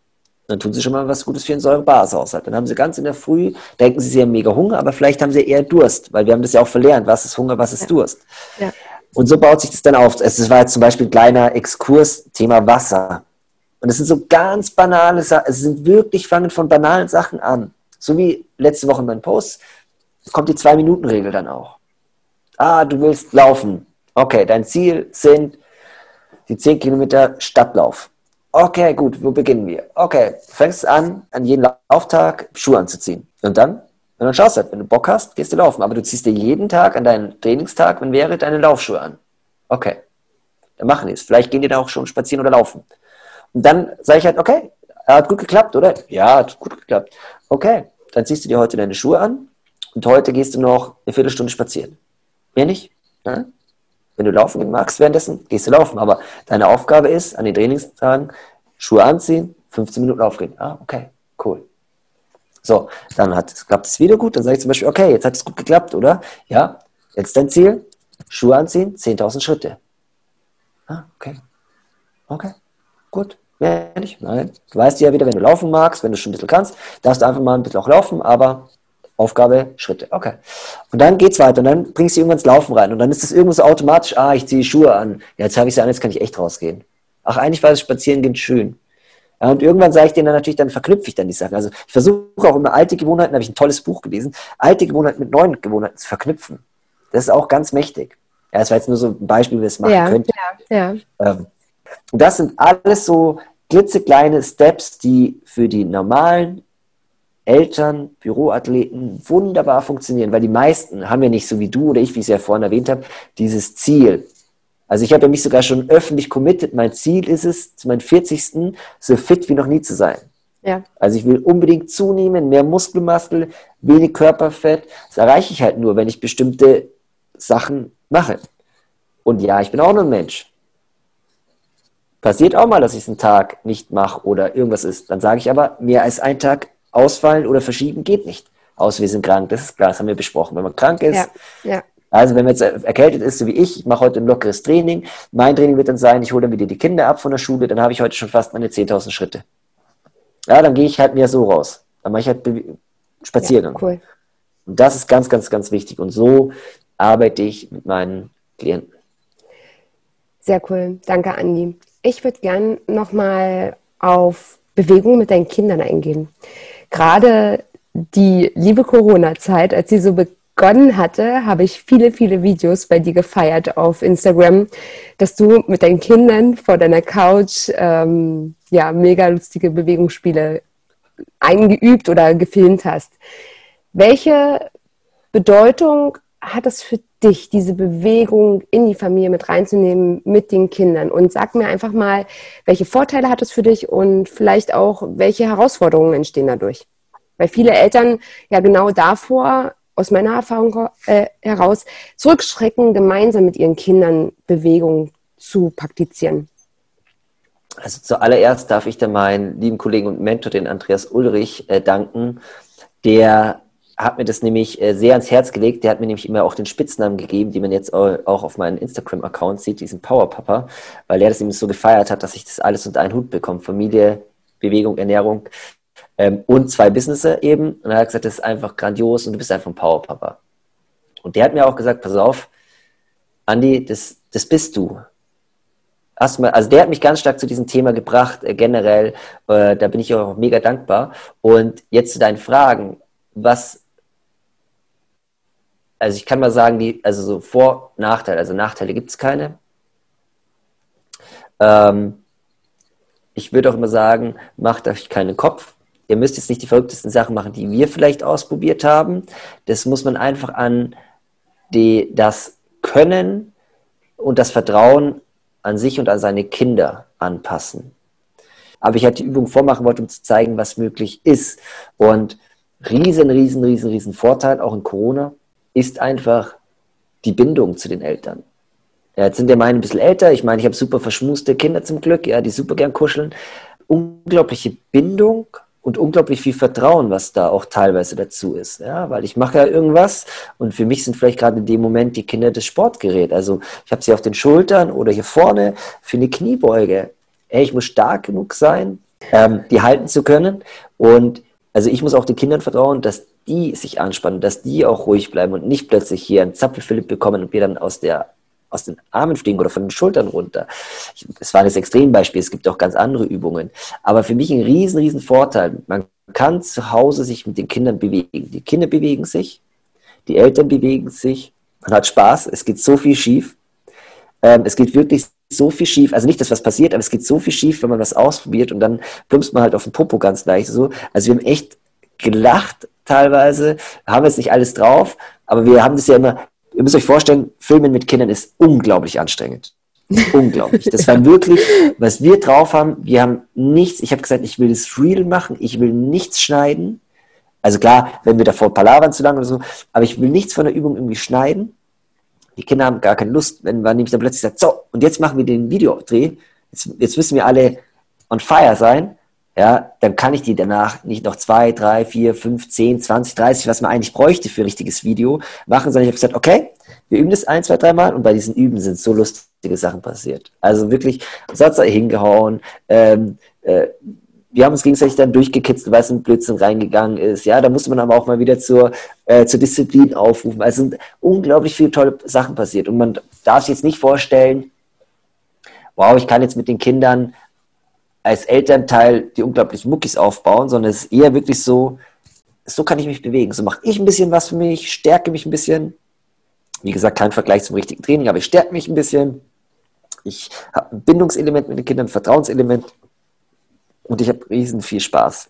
Dann tun sie schon mal was Gutes für den Säurebashaushalt. Dann haben sie ganz in der Früh, denken sie, sie haben mega Hunger, aber vielleicht haben sie eher Durst, weil wir haben das ja auch verlernt. Was ist Hunger, was ist ja. Durst? Ja. Und so baut sich das dann auf. Es war jetzt zum Beispiel ein kleiner Exkurs, Thema Wasser. Und es sind so ganz banale Sachen, es sind wirklich fangen von banalen Sachen an. So wie letzte Woche in meinem Post, kommt die Zwei-Minuten-Regel dann auch. Ah, du willst laufen. Okay, dein Ziel sind die 10 Kilometer Stadtlauf. Okay, gut, wo beginnen wir? Okay, fängst an, an jedem Lauftag Schuhe anzuziehen. Und dann Dann schaust halt, wenn du Bock hast, gehst du laufen. Aber du ziehst dir jeden Tag an deinen Trainingstag, wenn wäre, deine Laufschuhe an. Okay. Dann machen die es. Vielleicht gehen die da auch schon spazieren oder laufen. Und dann sage ich halt, okay, hat gut geklappt, oder? Ja, hat gut geklappt. Okay, dann ziehst du dir heute deine Schuhe an und heute gehst du noch eine Viertelstunde spazieren. Mehr nicht? Ja? Wenn du laufen magst währenddessen, gehst du laufen. Aber deine Aufgabe ist, an den Trainingstagen Schuhe anziehen, 15 Minuten aufgehen. Ah, okay. So, dann hat, klappt es wieder gut. Dann sage ich zum Beispiel, okay, jetzt hat es gut geklappt, oder? Ja, jetzt dein Ziel, Schuhe anziehen, 10.000 Schritte. Ah, okay. Okay, gut. Mehr nicht? Nein. Du weißt ja wieder, wenn du laufen magst, wenn du schon ein bisschen kannst, darfst du einfach mal ein bisschen auch laufen, aber Aufgabe, Schritte. Okay. Und dann geht's weiter und dann bringst du irgendwann ins Laufen rein und dann ist das irgendwo so automatisch, ah, ich ziehe Schuhe an. Ja, jetzt habe ich sie an, jetzt kann ich echt rausgehen. Ach, eigentlich war das Spazierengehen schön. Ja, und irgendwann sage ich denen dann natürlich, dann verknüpfe ich dann die Sachen. Also ich versuche auch immer alte Gewohnheiten, da habe ich ein tolles Buch gelesen, alte Gewohnheiten mit neuen Gewohnheiten zu verknüpfen. Das ist auch ganz mächtig. Ja, das war jetzt nur so ein Beispiel, wie wir es machen ja, könnten. Ja, ja. Ähm, und das sind alles so klitzekleine Steps, die für die normalen Eltern, Büroathleten wunderbar funktionieren, weil die meisten haben ja nicht so wie du oder ich, wie ich es ja vorhin erwähnt habe, dieses Ziel. Also ich habe ja mich sogar schon öffentlich committed. Mein Ziel ist es, zu meinem 40. so fit wie noch nie zu sein. Ja. Also ich will unbedingt zunehmen, mehr Muskelmasse, wenig Körperfett. Das erreiche ich halt nur, wenn ich bestimmte Sachen mache. Und ja, ich bin auch nur ein Mensch. Passiert auch mal, dass ich es einen Tag nicht mache oder irgendwas ist. Dann sage ich aber, mehr als einen Tag ausfallen oder verschieben geht nicht. Außer wir sind krank, das ist klar, das haben wir besprochen. Wenn man krank ist, ja, ja. Also wenn man jetzt erkältet ist, so wie ich, ich mache heute ein lockeres Training. Mein Training wird dann sein, ich hole dann wieder die Kinder ab von der Schule, dann habe ich heute schon fast meine 10.000 Schritte. Ja, dann gehe ich halt mehr so raus. Dann mache ich halt Spaziergang. Ja, cool. Und das ist ganz, ganz, ganz wichtig. Und so arbeite ich mit meinen Klienten. Sehr cool. Danke, Andi. Ich würde gern nochmal auf Bewegung mit deinen Kindern eingehen. Gerade die liebe Corona-Zeit, als sie so begonnen hatte, habe ich viele, viele Videos bei dir gefeiert auf Instagram, dass du mit deinen Kindern vor deiner Couch ähm, ja mega lustige Bewegungsspiele eingeübt oder gefilmt hast. Welche Bedeutung hat es für dich, diese Bewegung in die Familie mit reinzunehmen mit den Kindern? Und sag mir einfach mal, welche Vorteile hat es für dich und vielleicht auch, welche Herausforderungen entstehen dadurch? Weil viele Eltern ja genau davor, aus meiner Erfahrung äh, heraus, zurückschrecken, gemeinsam mit ihren Kindern Bewegung zu praktizieren. Also zuallererst darf ich da meinen lieben Kollegen und Mentor, den Andreas Ulrich, äh, danken, der hat mir das nämlich äh, sehr ans Herz gelegt. Der hat mir nämlich immer auch den Spitznamen gegeben, die man jetzt auch auf meinem Instagram-Account sieht, diesen Power Papa, weil er das eben so gefeiert hat, dass ich das alles unter einen Hut bekomme. Familie, Bewegung, Ernährung ähm, und zwei Businesses eben. Und er hat gesagt, das ist einfach grandios und du bist einfach ein Power Papa. Und der hat mir auch gesagt, pass auf, Andi, das, das bist du. Erstmal, also der hat mich ganz stark zu diesem Thema gebracht, äh, generell. Äh, da bin ich auch mega dankbar. Und jetzt zu deinen Fragen. Was also ich kann mal sagen, die, also so Vor-, Nachteile, also Nachteile gibt es keine. Ähm, ich würde auch immer sagen, macht euch keinen Kopf. Ihr müsst jetzt nicht die verrücktesten Sachen machen, die wir vielleicht ausprobiert haben. Das muss man einfach an die, das Können und das Vertrauen an sich und an seine Kinder anpassen. Aber ich hatte die Übung vormachen wollte, um zu zeigen, was möglich ist. Und riesen, riesen, riesen, riesen Vorteil, auch in Corona, ist einfach die Bindung zu den Eltern. Ja, jetzt sind ja meine ein bisschen älter. Ich meine, ich habe super verschmuste Kinder zum Glück, ja, die super gern kuscheln. Unglaubliche Bindung und unglaublich viel Vertrauen, was da auch teilweise dazu ist. Ja, weil ich mache ja irgendwas und für mich sind vielleicht gerade in dem Moment die Kinder das Sportgerät. Also ich habe sie auf den Schultern oder hier vorne für eine Kniebeuge. Ey, ich muss stark genug sein, ähm, die halten zu können. Und also ich muss auch den Kindern vertrauen, dass die sich anspannen, dass die auch ruhig bleiben und nicht plötzlich hier einen Zapfelphilipp bekommen und wir dann aus, der, aus den Armen fliegen oder von den Schultern runter. Es war das Extrembeispiel, es gibt auch ganz andere Übungen. Aber für mich ein riesen, riesen Vorteil. Man kann zu Hause sich mit den Kindern bewegen. Die Kinder bewegen sich, die Eltern bewegen sich, man hat Spaß, es geht so viel schief. Ähm, es geht wirklich so viel schief, also nicht, dass was passiert, aber es geht so viel schief, wenn man was ausprobiert und dann plumpst man halt auf den Popo ganz leicht so. Also wir haben echt gelacht teilweise. Haben jetzt nicht alles drauf, aber wir haben das ja immer, ihr müsst euch vorstellen, Filmen mit Kindern ist unglaublich anstrengend. Unglaublich. Das war wirklich, was wir drauf haben. Wir haben nichts. Ich habe gesagt, ich will das real machen. Ich will nichts schneiden. Also klar, wenn wir davor palavern zu lang oder so, aber ich will nichts von der Übung irgendwie schneiden. Die Kinder haben gar keine Lust, wenn man nämlich dann plötzlich sagt, so, und jetzt machen wir den Videodreh. Jetzt, jetzt müssen wir alle on fire sein. Ja, dann kann ich die danach nicht noch zwei, drei, vier, fünf, zehn, zwanzig, dreißig, was man eigentlich bräuchte für ein richtiges Video machen, sondern ich habe gesagt, okay, wir üben das ein, zwei, dreimal und bei diesen Üben sind so lustige Sachen passiert. Also wirklich, Satz hingehauen, ähm, äh, wir haben uns gegenseitig dann durchgekitzelt, weil es ein Blödsinn reingegangen ist. Ja, da musste man aber auch mal wieder zur, äh, zur Disziplin aufrufen. Also sind unglaublich viele tolle Sachen passiert. Und man darf sich jetzt nicht vorstellen, wow, ich kann jetzt mit den Kindern als Elternteil die unglaublichen Muckis aufbauen, sondern es ist eher wirklich so, so kann ich mich bewegen. So mache ich ein bisschen was für mich, stärke mich ein bisschen. Wie gesagt, kein Vergleich zum richtigen Training, aber ich stärke mich ein bisschen. Ich habe ein Bindungselement mit den Kindern, ein Vertrauenselement und ich habe riesen viel Spaß.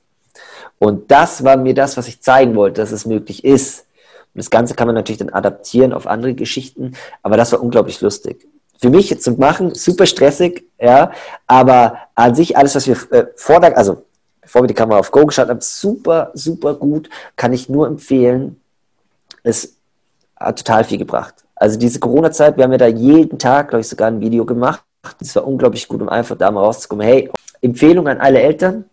Und das war mir das, was ich zeigen wollte, dass es möglich ist. Und das Ganze kann man natürlich dann adaptieren auf andere Geschichten, aber das war unglaublich lustig. Für mich zum Machen super stressig, ja, aber an sich alles, was wir äh, vor der, also bevor wir die Kamera auf Go geschaut haben, super, super gut, kann ich nur empfehlen. Es hat total viel gebracht. Also diese Corona-Zeit, wir haben ja da jeden Tag, glaube ich, sogar ein Video gemacht. Das war unglaublich gut, um einfach da mal rauszukommen, hey, Empfehlung an alle Eltern,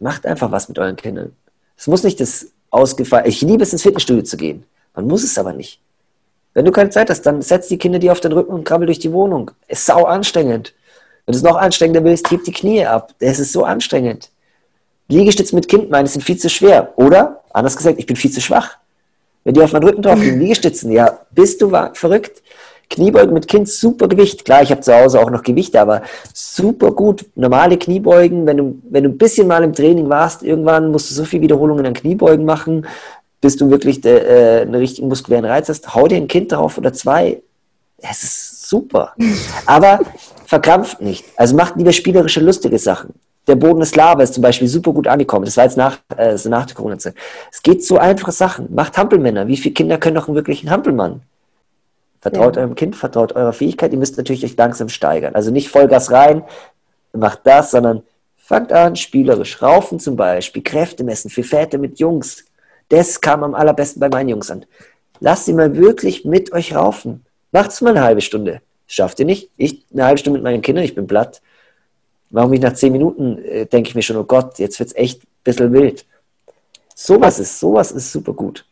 macht einfach was mit euren Kindern. Es muss nicht das ausgefallen, ich liebe es ins Fitnessstudio zu gehen. Man muss es aber nicht. Wenn du keine Zeit hast, dann setz die Kinder dir auf den Rücken und krabbel durch die Wohnung. Ist sau anstrengend. Wenn du es noch anstrengender willst, heb die Knie ab. Es ist so anstrengend. Liegestütze mit Kind meinen, sind viel zu schwer. Oder, anders gesagt, ich bin viel zu schwach. Wenn die auf meinen Rücken drauf liegen, <laughs> Liegestützen, ja, bist du verrückt? Kniebeugen mit Kind, super Gewicht. Klar, ich habe zu Hause auch noch Gewichte, aber super gut. Normale Kniebeugen, wenn du, wenn du ein bisschen mal im Training warst, irgendwann musst du so viele Wiederholungen an Kniebeugen machen, bis du wirklich de, äh, einen richtigen muskulären Reiz hast. Hau dir ein Kind drauf oder zwei. Es ist super. Aber verkrampft nicht. Also macht lieber spielerische, lustige Sachen. Der Boden ist Lava ist zum Beispiel super gut angekommen. Das war jetzt nach, äh, nach der Corona-Zeit. Es geht so einfache Sachen. Macht Hampelmänner. Wie viele Kinder können doch einen wirklichen Hampelmann? Vertraut ja. eurem Kind, vertraut eurer Fähigkeit. Ihr müsst natürlich euch langsam steigern. Also nicht Vollgas rein, macht das, sondern fangt an, spielerisch. Raufen zum Beispiel, Kräfte messen für Väter mit Jungs. Das kam am allerbesten bei meinen Jungs an. Lasst sie mal wirklich mit euch raufen. Macht es mal eine halbe Stunde. Schafft ihr nicht? Ich eine halbe Stunde mit meinen Kindern, ich bin platt. Warum ich nach zehn Minuten äh, denke ich mir schon, oh Gott, jetzt wird es echt ein bisschen wild. Sowas ist, sowas ist super gut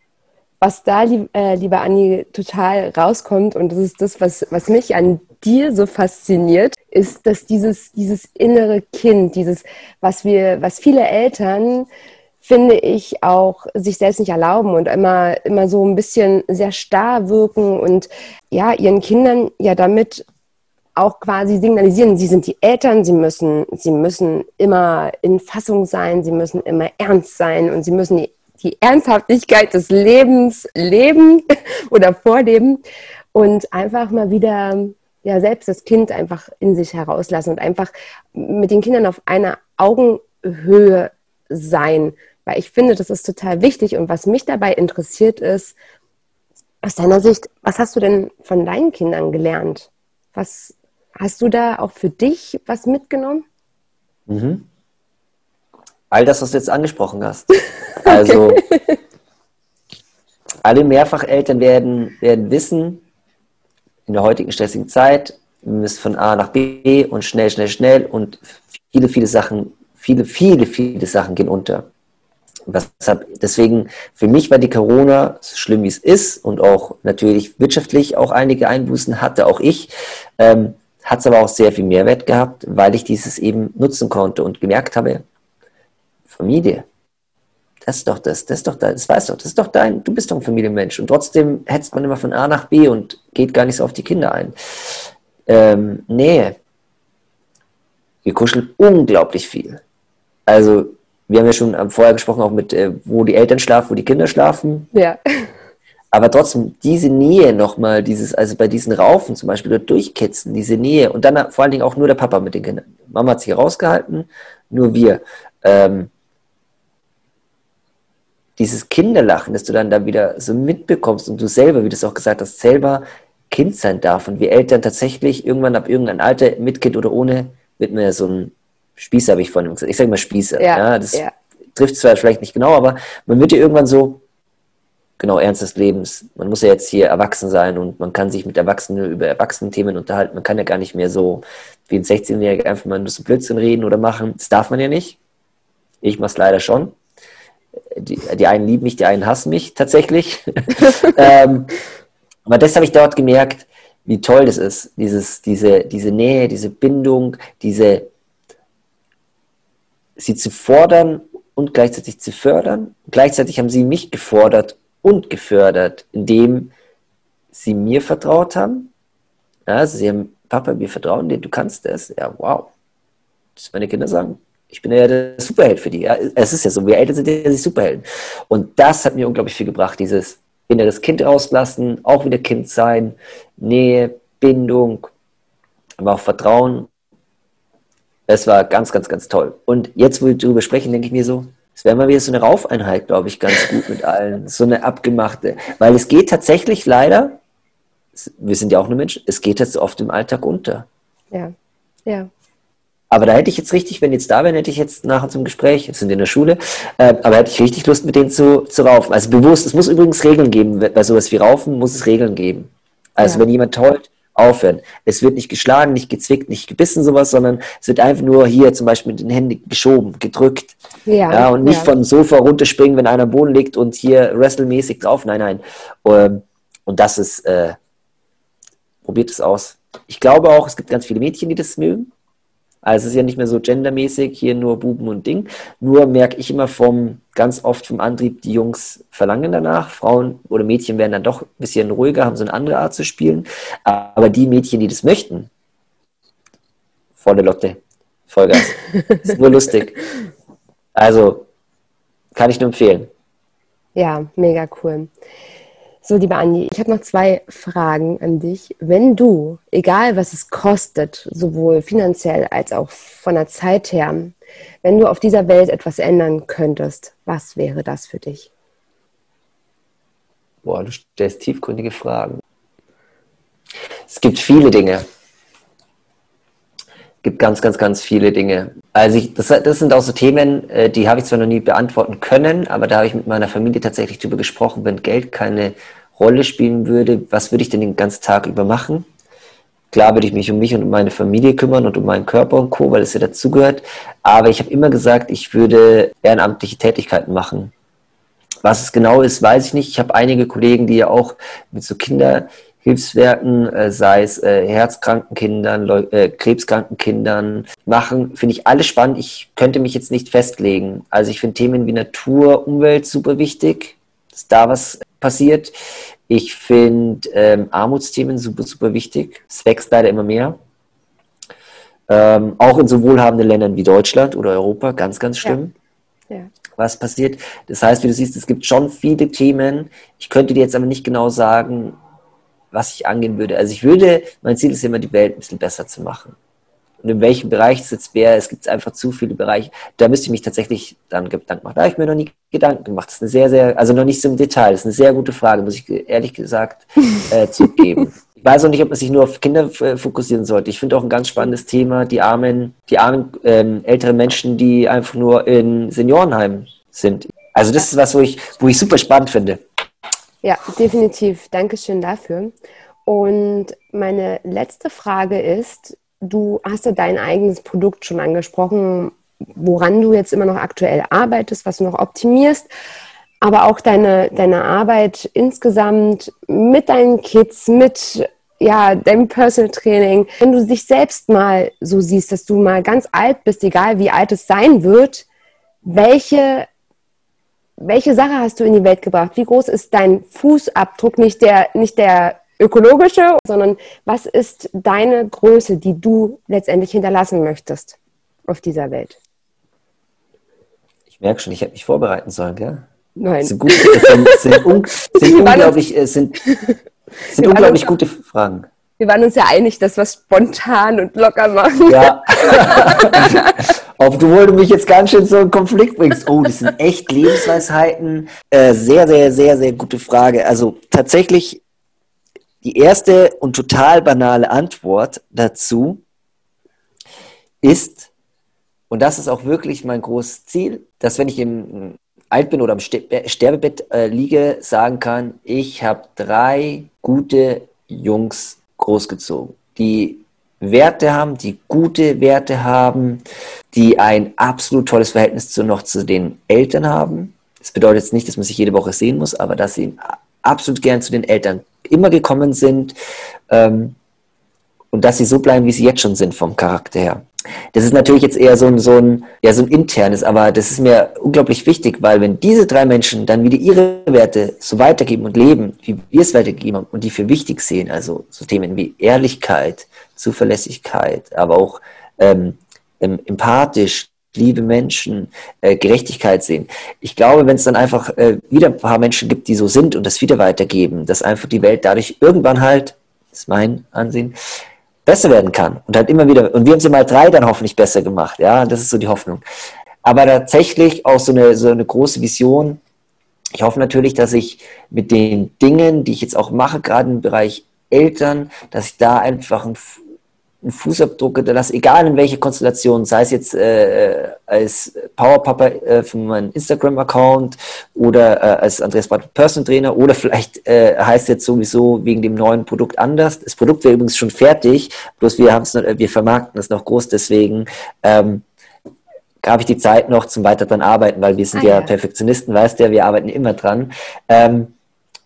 was da, äh, lieber Anni, total rauskommt, und das ist das, was, was mich an dir so fasziniert, ist, dass dieses, dieses innere Kind, dieses, was wir, was viele Eltern, finde ich, auch sich selbst nicht erlauben und immer, immer so ein bisschen sehr starr wirken und ja, ihren Kindern ja damit auch quasi signalisieren, sie sind die Eltern, sie müssen, sie müssen immer in Fassung sein, sie müssen immer ernst sein und sie müssen die die Ernsthaftigkeit des Lebens leben <laughs> oder vorleben und einfach mal wieder ja selbst das Kind einfach in sich herauslassen und einfach mit den Kindern auf einer Augenhöhe sein, weil ich finde, das ist total wichtig und was mich dabei interessiert ist, aus deiner Sicht, was hast du denn von deinen Kindern gelernt? Was hast du da auch für dich was mitgenommen? Mhm. All das, was du jetzt angesprochen hast. <laughs> Also okay. alle Mehrfacheltern werden, werden wissen, in der heutigen stressigen Zeit, wir müssen von A nach B und schnell, schnell, schnell und viele, viele Sachen, viele, viele, viele Sachen gehen unter. Deswegen, für mich war die Corona, so schlimm wie es ist und auch natürlich wirtschaftlich auch einige Einbußen hatte, auch ich, ähm, hat es aber auch sehr viel Mehrwert gehabt, weil ich dieses eben nutzen konnte und gemerkt habe, Familie, das ist doch das, das ist doch das, das weißt doch, das ist doch dein, du bist doch ein Familienmensch. Und trotzdem hetzt man immer von A nach B und geht gar nicht so auf die Kinder ein. Ähm, Nähe. Wir kuscheln unglaublich viel. Also, wir haben ja schon vorher gesprochen, auch mit, äh, wo die Eltern schlafen, wo die Kinder schlafen. Ja. Aber trotzdem, diese Nähe nochmal, dieses, also bei diesen Raufen zum Beispiel, oder durchkitzen, diese Nähe und dann vor allen Dingen auch nur der Papa mit den Kindern. Mama hat sich rausgehalten, nur wir. Ähm, dieses Kinderlachen, das du dann da wieder so mitbekommst und du selber, wie du es auch gesagt hast, selber Kind sein darf und wir Eltern tatsächlich irgendwann ab irgendeinem Alter, mit Kind oder ohne, wird mir so ein Spießer, habe ich vorhin gesagt. Ich sage mal Spießer. Ja, ja das ja. trifft zwar vielleicht nicht genau, aber man wird ja irgendwann so, genau, Ernst des Lebens. Man muss ja jetzt hier erwachsen sein und man kann sich mit Erwachsenen über Erwachsenen-Themen unterhalten. Man kann ja gar nicht mehr so wie ein 16-Jähriger einfach mal nur so Blödsinn reden oder machen. Das darf man ja nicht. Ich mache es leider schon. Die, die, einen lieben mich, die einen hassen mich tatsächlich. <laughs> <laughs> ähm, aber das habe ich dort gemerkt, wie toll das ist. Dieses, diese, diese Nähe, diese Bindung, diese sie zu fordern und gleichzeitig zu fördern. Gleichzeitig haben sie mich gefordert und gefördert, indem sie mir vertraut haben. Also sie haben, Papa, wir vertrauen dir, du kannst das. Ja, wow. Das meine Kinder sagen. Ich bin ja der Superheld für die. Ja, es ist ja so, wir Eltern sind ja die Superhelden. Und das hat mir unglaublich viel gebracht, dieses inneres Kind rauslassen, auch wieder Kind sein, Nähe, Bindung, aber auch Vertrauen. Es war ganz, ganz, ganz toll. Und jetzt, wo wir darüber sprechen, denke ich mir so, es wäre mal wieder so eine Raufeinheit, glaube ich, ganz gut mit allen. <laughs> So eine abgemachte. Weil es geht tatsächlich leider, wir sind ja auch nur Menschen, es geht jetzt oft im Alltag unter. Ja, ja. Aber da hätte ich jetzt richtig, wenn jetzt da wären, hätte ich jetzt nachher zum Gespräch, jetzt sind in der Schule, äh, aber hätte ich richtig Lust, mit denen zu, zu raufen. Also bewusst, es muss übrigens Regeln geben. Bei sowas wie Raufen muss es Regeln geben. Also ja. wenn jemand heult, aufhören. Es wird nicht geschlagen, nicht gezwickt, nicht gebissen, sowas, sondern es wird einfach nur hier zum Beispiel mit den Händen geschoben, gedrückt. Ja, ja und nicht ja. vom Sofa runterspringen, wenn einer am Boden liegt und hier wrestlemäßig drauf. Nein, nein. Ähm, und das ist, äh, probiert es aus. Ich glaube auch, es gibt ganz viele Mädchen, die das mögen. Also es ist ja nicht mehr so gendermäßig, hier nur Buben und Ding. Nur merke ich immer vom, ganz oft vom Antrieb, die Jungs verlangen danach. Frauen oder Mädchen werden dann doch ein bisschen ruhiger, haben so eine andere Art zu spielen. Aber die Mädchen, die das möchten, volle Lotte, Vollgas. <laughs> ist nur lustig. Also kann ich nur empfehlen. Ja, mega cool. So, liebe Andi, ich habe noch zwei Fragen an dich. Wenn du, egal was es kostet, sowohl finanziell als auch von der Zeit her, wenn du auf dieser Welt etwas ändern könntest, was wäre das für dich? Boah, du stellst tiefgründige Fragen. Es gibt viele Dinge. Gibt ganz, ganz, ganz viele Dinge. Also ich, das, das sind auch so Themen, äh, die habe ich zwar noch nie beantworten können, aber da habe ich mit meiner Familie tatsächlich drüber gesprochen, wenn Geld keine Rolle spielen würde, was würde ich denn den ganzen Tag über machen? Klar würde ich mich um mich und um meine Familie kümmern und um meinen Körper und Co., weil es ja dazugehört. Aber ich habe immer gesagt, ich würde ehrenamtliche Tätigkeiten machen. Was es genau ist, weiß ich nicht. Ich habe einige Kollegen, die ja auch mit so Kinderhilfswerken, äh, sei es äh, herzkranken Kindern, äh, krebskranken Kindern, machen. Finde ich alles spannend. Ich könnte mich jetzt nicht festlegen. Also ich finde Themen wie Natur, Umwelt super wichtig, dass da was passiert. Ich finde ähm, Armutsthemen super, super wichtig. Es wächst leider immer mehr. Ähm, auch in so wohlhabenden Ländern wie Deutschland oder Europa, ganz, ganz schlimm. Ja. Ja. Was passiert? Das heißt, wie du siehst, es gibt schon viele Themen. Ich könnte dir jetzt aber nicht genau sagen, was ich angehen würde. Also ich würde, mein Ziel ist immer, die Welt ein bisschen besser zu machen. Und in welchem Bereich es jetzt wäre, es gibt einfach zu viele Bereiche. Da müsste ich mich tatsächlich dann Gedanken machen. Da habe ich mir noch nie Gedanken gemacht. Das ist eine sehr, sehr, also noch nicht so im Detail. Das ist eine sehr gute Frage, muss ich ehrlich gesagt <laughs> äh, zugeben. Ich weiß auch nicht, ob man sich nur auf Kinder äh, fokussieren sollte. Ich finde auch ein ganz spannendes Thema, die armen, die armen ähm, älteren Menschen, die einfach nur in Seniorenheimen sind. Also das ist was, wo ich, wo ich super spannend finde. Ja, definitiv. Dankeschön dafür. Und meine letzte Frage ist, du hast ja dein eigenes Produkt schon angesprochen, woran du jetzt immer noch aktuell arbeitest, was du noch optimierst, aber auch deine, deine Arbeit insgesamt mit deinen Kids, mit ja, deinem Personal Training. Wenn du dich selbst mal so siehst, dass du mal ganz alt bist, egal wie alt es sein wird, welche, welche Sache hast du in die Welt gebracht? Wie groß ist dein Fußabdruck? Nicht der, nicht der ökologische, sondern was ist deine Größe, die du letztendlich hinterlassen möchtest auf dieser Welt? Ich merke schon, ich hätte mich vorbereiten sollen, gell? Nein. Sind, gut, sind, sind, <laughs> un, sind unglaublich, äh, sind, sind unglaublich gute Fragen. Wir waren uns ja einig, dass wir spontan und locker machen. Ja. <laughs> Obwohl du mich jetzt ganz schön so in Konflikt bringst. Oh, das sind echt Lebensweisheiten. Äh, sehr, sehr, sehr, sehr gute Frage. Also tatsächlich die erste und total banale Antwort dazu ist, und das ist auch wirklich mein großes Ziel, dass wenn ich im alt bin oder im Sterbebett äh, liege, sagen kann, ich habe drei gute Jungs großgezogen, die Werte haben, die gute Werte haben, die ein absolut tolles Verhältnis zu, noch zu den Eltern haben. Das bedeutet jetzt nicht, dass man sich jede Woche sehen muss, aber dass sie absolut gern zu den Eltern immer gekommen sind ähm, und dass sie so bleiben, wie sie jetzt schon sind vom Charakter her. Das ist natürlich jetzt eher so ein, so ein, ja, so ein internes, aber das ist mir unglaublich wichtig, weil wenn diese drei Menschen dann wieder ihre Werte so weitergeben und leben, wie wir es weitergeben haben und die für wichtig sehen, also so Themen wie Ehrlichkeit, Zuverlässigkeit, aber auch ähm, empathisch, liebe Menschen, äh, Gerechtigkeit sehen. Ich glaube, wenn es dann einfach äh, wieder ein paar Menschen gibt, die so sind und das wieder weitergeben, dass einfach die Welt dadurch irgendwann halt, das ist mein Ansehen, besser werden kann. Und halt immer wieder, und wir haben sie mal drei dann hoffentlich besser gemacht. Ja, das ist so die Hoffnung. Aber tatsächlich auch so eine, so eine große Vision. Ich hoffe natürlich, dass ich mit den Dingen, die ich jetzt auch mache, gerade im Bereich Eltern, dass ich da einfach ein einen Fußabdruck hinterlasse, egal in welche Konstellation, sei es jetzt äh, als Powerpapa äh, für meinen Instagram-Account oder äh, als Andreas Barth Personal Trainer oder vielleicht äh, heißt jetzt sowieso wegen dem neuen Produkt anders. Das Produkt wäre übrigens schon fertig, bloß wir haben es wir vermarkten es noch groß, deswegen ähm, habe ich die Zeit noch zum weiter dran arbeiten, weil wir sind ah, ja, ja, Perfektionisten, weißt du, wir arbeiten immer dran. Ähm,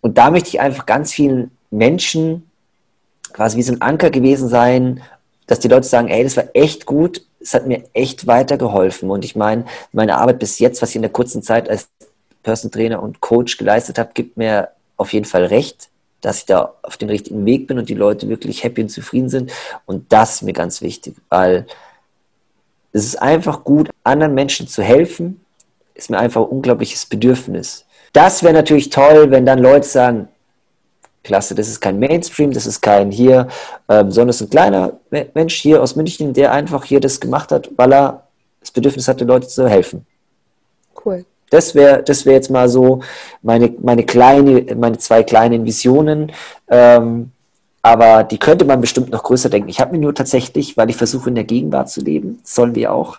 und da möchte ich einfach ganz vielen Menschen quasi wie so ein Anker gewesen sein dass die Leute sagen, ey, das war echt gut, es hat mir echt weitergeholfen. Und ich meine, meine Arbeit bis jetzt, was ich in der kurzen Zeit als Person Trainer und Coach geleistet habe, gibt mir auf jeden Fall recht, dass ich da auf dem richtigen Weg bin und die Leute wirklich happy und zufrieden sind. Und das ist mir ganz wichtig, weil es ist einfach gut, anderen Menschen zu helfen, ist mir einfach ein unglaubliches Bedürfnis. Das wäre natürlich toll, wenn dann Leute sagen, klasse. Das ist kein Mainstream, das ist kein hier, ähm, sondern es ist ein kleiner Mensch hier aus München, der einfach hier das gemacht hat, weil er das Bedürfnis hatte, Leute zu helfen. Cool. Das wäre das wär jetzt mal so meine, meine, kleine, meine zwei kleinen Visionen. Ähm, aber die könnte man bestimmt noch größer denken. Ich habe mir nur tatsächlich, weil ich versuche in der Gegenwart zu leben, sollen wir auch,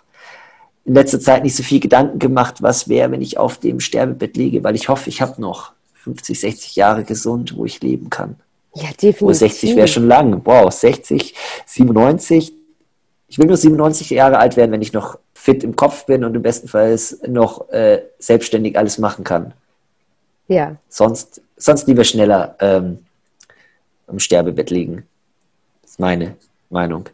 in letzter Zeit nicht so viel Gedanken gemacht, was wäre, wenn ich auf dem Sterbebett liege, weil ich hoffe, ich habe noch 50, 60 Jahre gesund, wo ich leben kann. Ja, definitiv. Wo 60 wäre schon lang. Wow, 60, 97. Ich will nur 97 Jahre alt werden, wenn ich noch fit im Kopf bin und im besten Fall noch äh, selbstständig alles machen kann. Ja. Sonst, sonst lieber schneller ähm, im Sterbebett liegen. Das ist meine Meinung.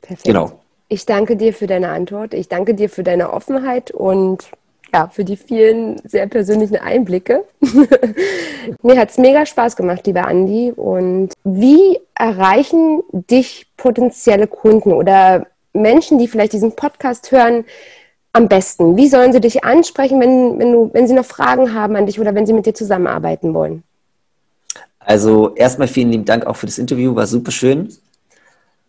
Perfekt. Genau. Ich danke dir für deine Antwort. Ich danke dir für deine Offenheit und ja, für die vielen sehr persönlichen Einblicke. <laughs> Mir hat es mega Spaß gemacht, lieber Andi. Und wie erreichen dich potenzielle Kunden oder Menschen, die vielleicht diesen Podcast hören, am besten? Wie sollen sie dich ansprechen, wenn, wenn, du, wenn sie noch Fragen haben an dich oder wenn sie mit dir zusammenarbeiten wollen? Also erstmal vielen lieben Dank auch für das Interview, war super schön.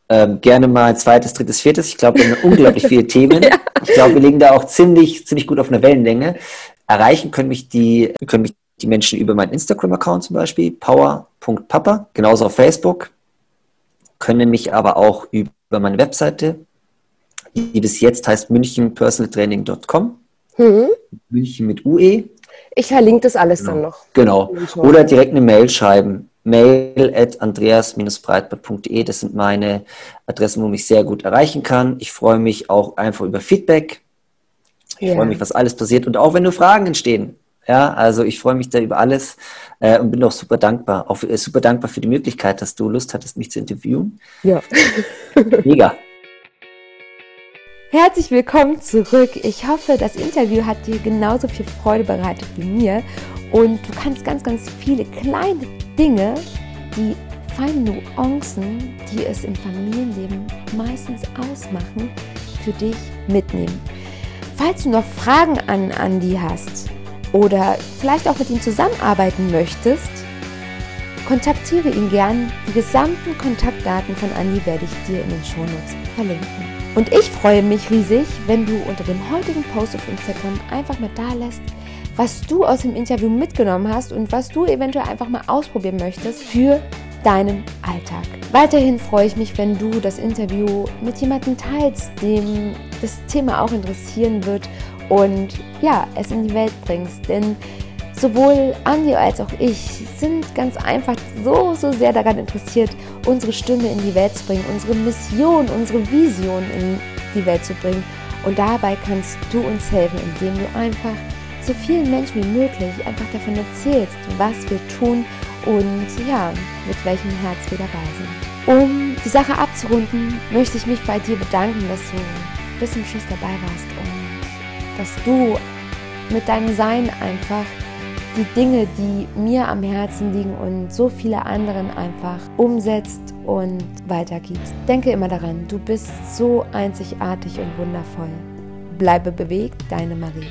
Ähm, gerne mal zweites, drittes, viertes. Ich glaube, wir haben unglaublich viele <laughs> Themen. ja. Ich glaube, wir liegen da auch ziemlich, ziemlich gut auf einer Wellenlänge. Erreichen können mich die, können mich die Menschen über meinen Instagram-Account zum Beispiel, power.papa, genauso auf Facebook, können mich aber auch über meine Webseite, die bis jetzt heißt münchenpersonaltraining.com. Mhm. München mit UE. Ich verlinke das alles genau. dann noch. Genau. Oder direkt eine Mail schreiben mail at andreas-breitbart.de. Das sind meine Adressen, wo mich sehr gut erreichen kann. Ich freue mich auch einfach über Feedback. Ich ja. freue mich, was alles passiert. Und auch wenn nur Fragen entstehen. Ja, also ich freue mich da über alles äh, und bin auch super dankbar. Auch äh, super dankbar für die Möglichkeit, dass du Lust hattest, mich zu interviewen. Ja. Mega. Herzlich willkommen zurück. Ich hoffe, das Interview hat dir genauso viel Freude bereitet wie mir und du kannst ganz, ganz viele kleine Dinge, die feinen Nuancen, die es im Familienleben meistens ausmachen, für dich mitnehmen. Falls du noch Fragen an Andi hast oder vielleicht auch mit ihm zusammenarbeiten möchtest, kontaktiere ihn gern. Die gesamten Kontaktdaten von Andi werde ich dir in den Shownotes verlinken. Und ich freue mich riesig, wenn du unter dem heutigen Post auf Instagram einfach mal da lässt, was du aus dem Interview mitgenommen hast und was du eventuell einfach mal ausprobieren möchtest für deinen Alltag. Weiterhin freue ich mich, wenn du das Interview mit jemandem teilst, dem das Thema auch interessieren wird und ja, es in die Welt bringst. Denn sowohl Andi als auch ich sind ganz einfach so, so sehr daran interessiert, unsere Stimme in die Welt zu bringen, unsere Mission, unsere Vision in die Welt zu bringen. Und dabei kannst du uns helfen, indem du einfach so vielen Menschen wie möglich einfach davon erzählst, was wir tun und ja, mit welchem Herz wir dabei sind. Um die Sache abzurunden, möchte ich mich bei dir bedanken, dass du bis zum Schluss dabei warst und dass du mit deinem Sein einfach die Dinge, die mir am Herzen liegen und so viele anderen einfach umsetzt und weitergibst. Denke immer daran, du bist so einzigartig und wundervoll. Bleibe bewegt, deine Marie.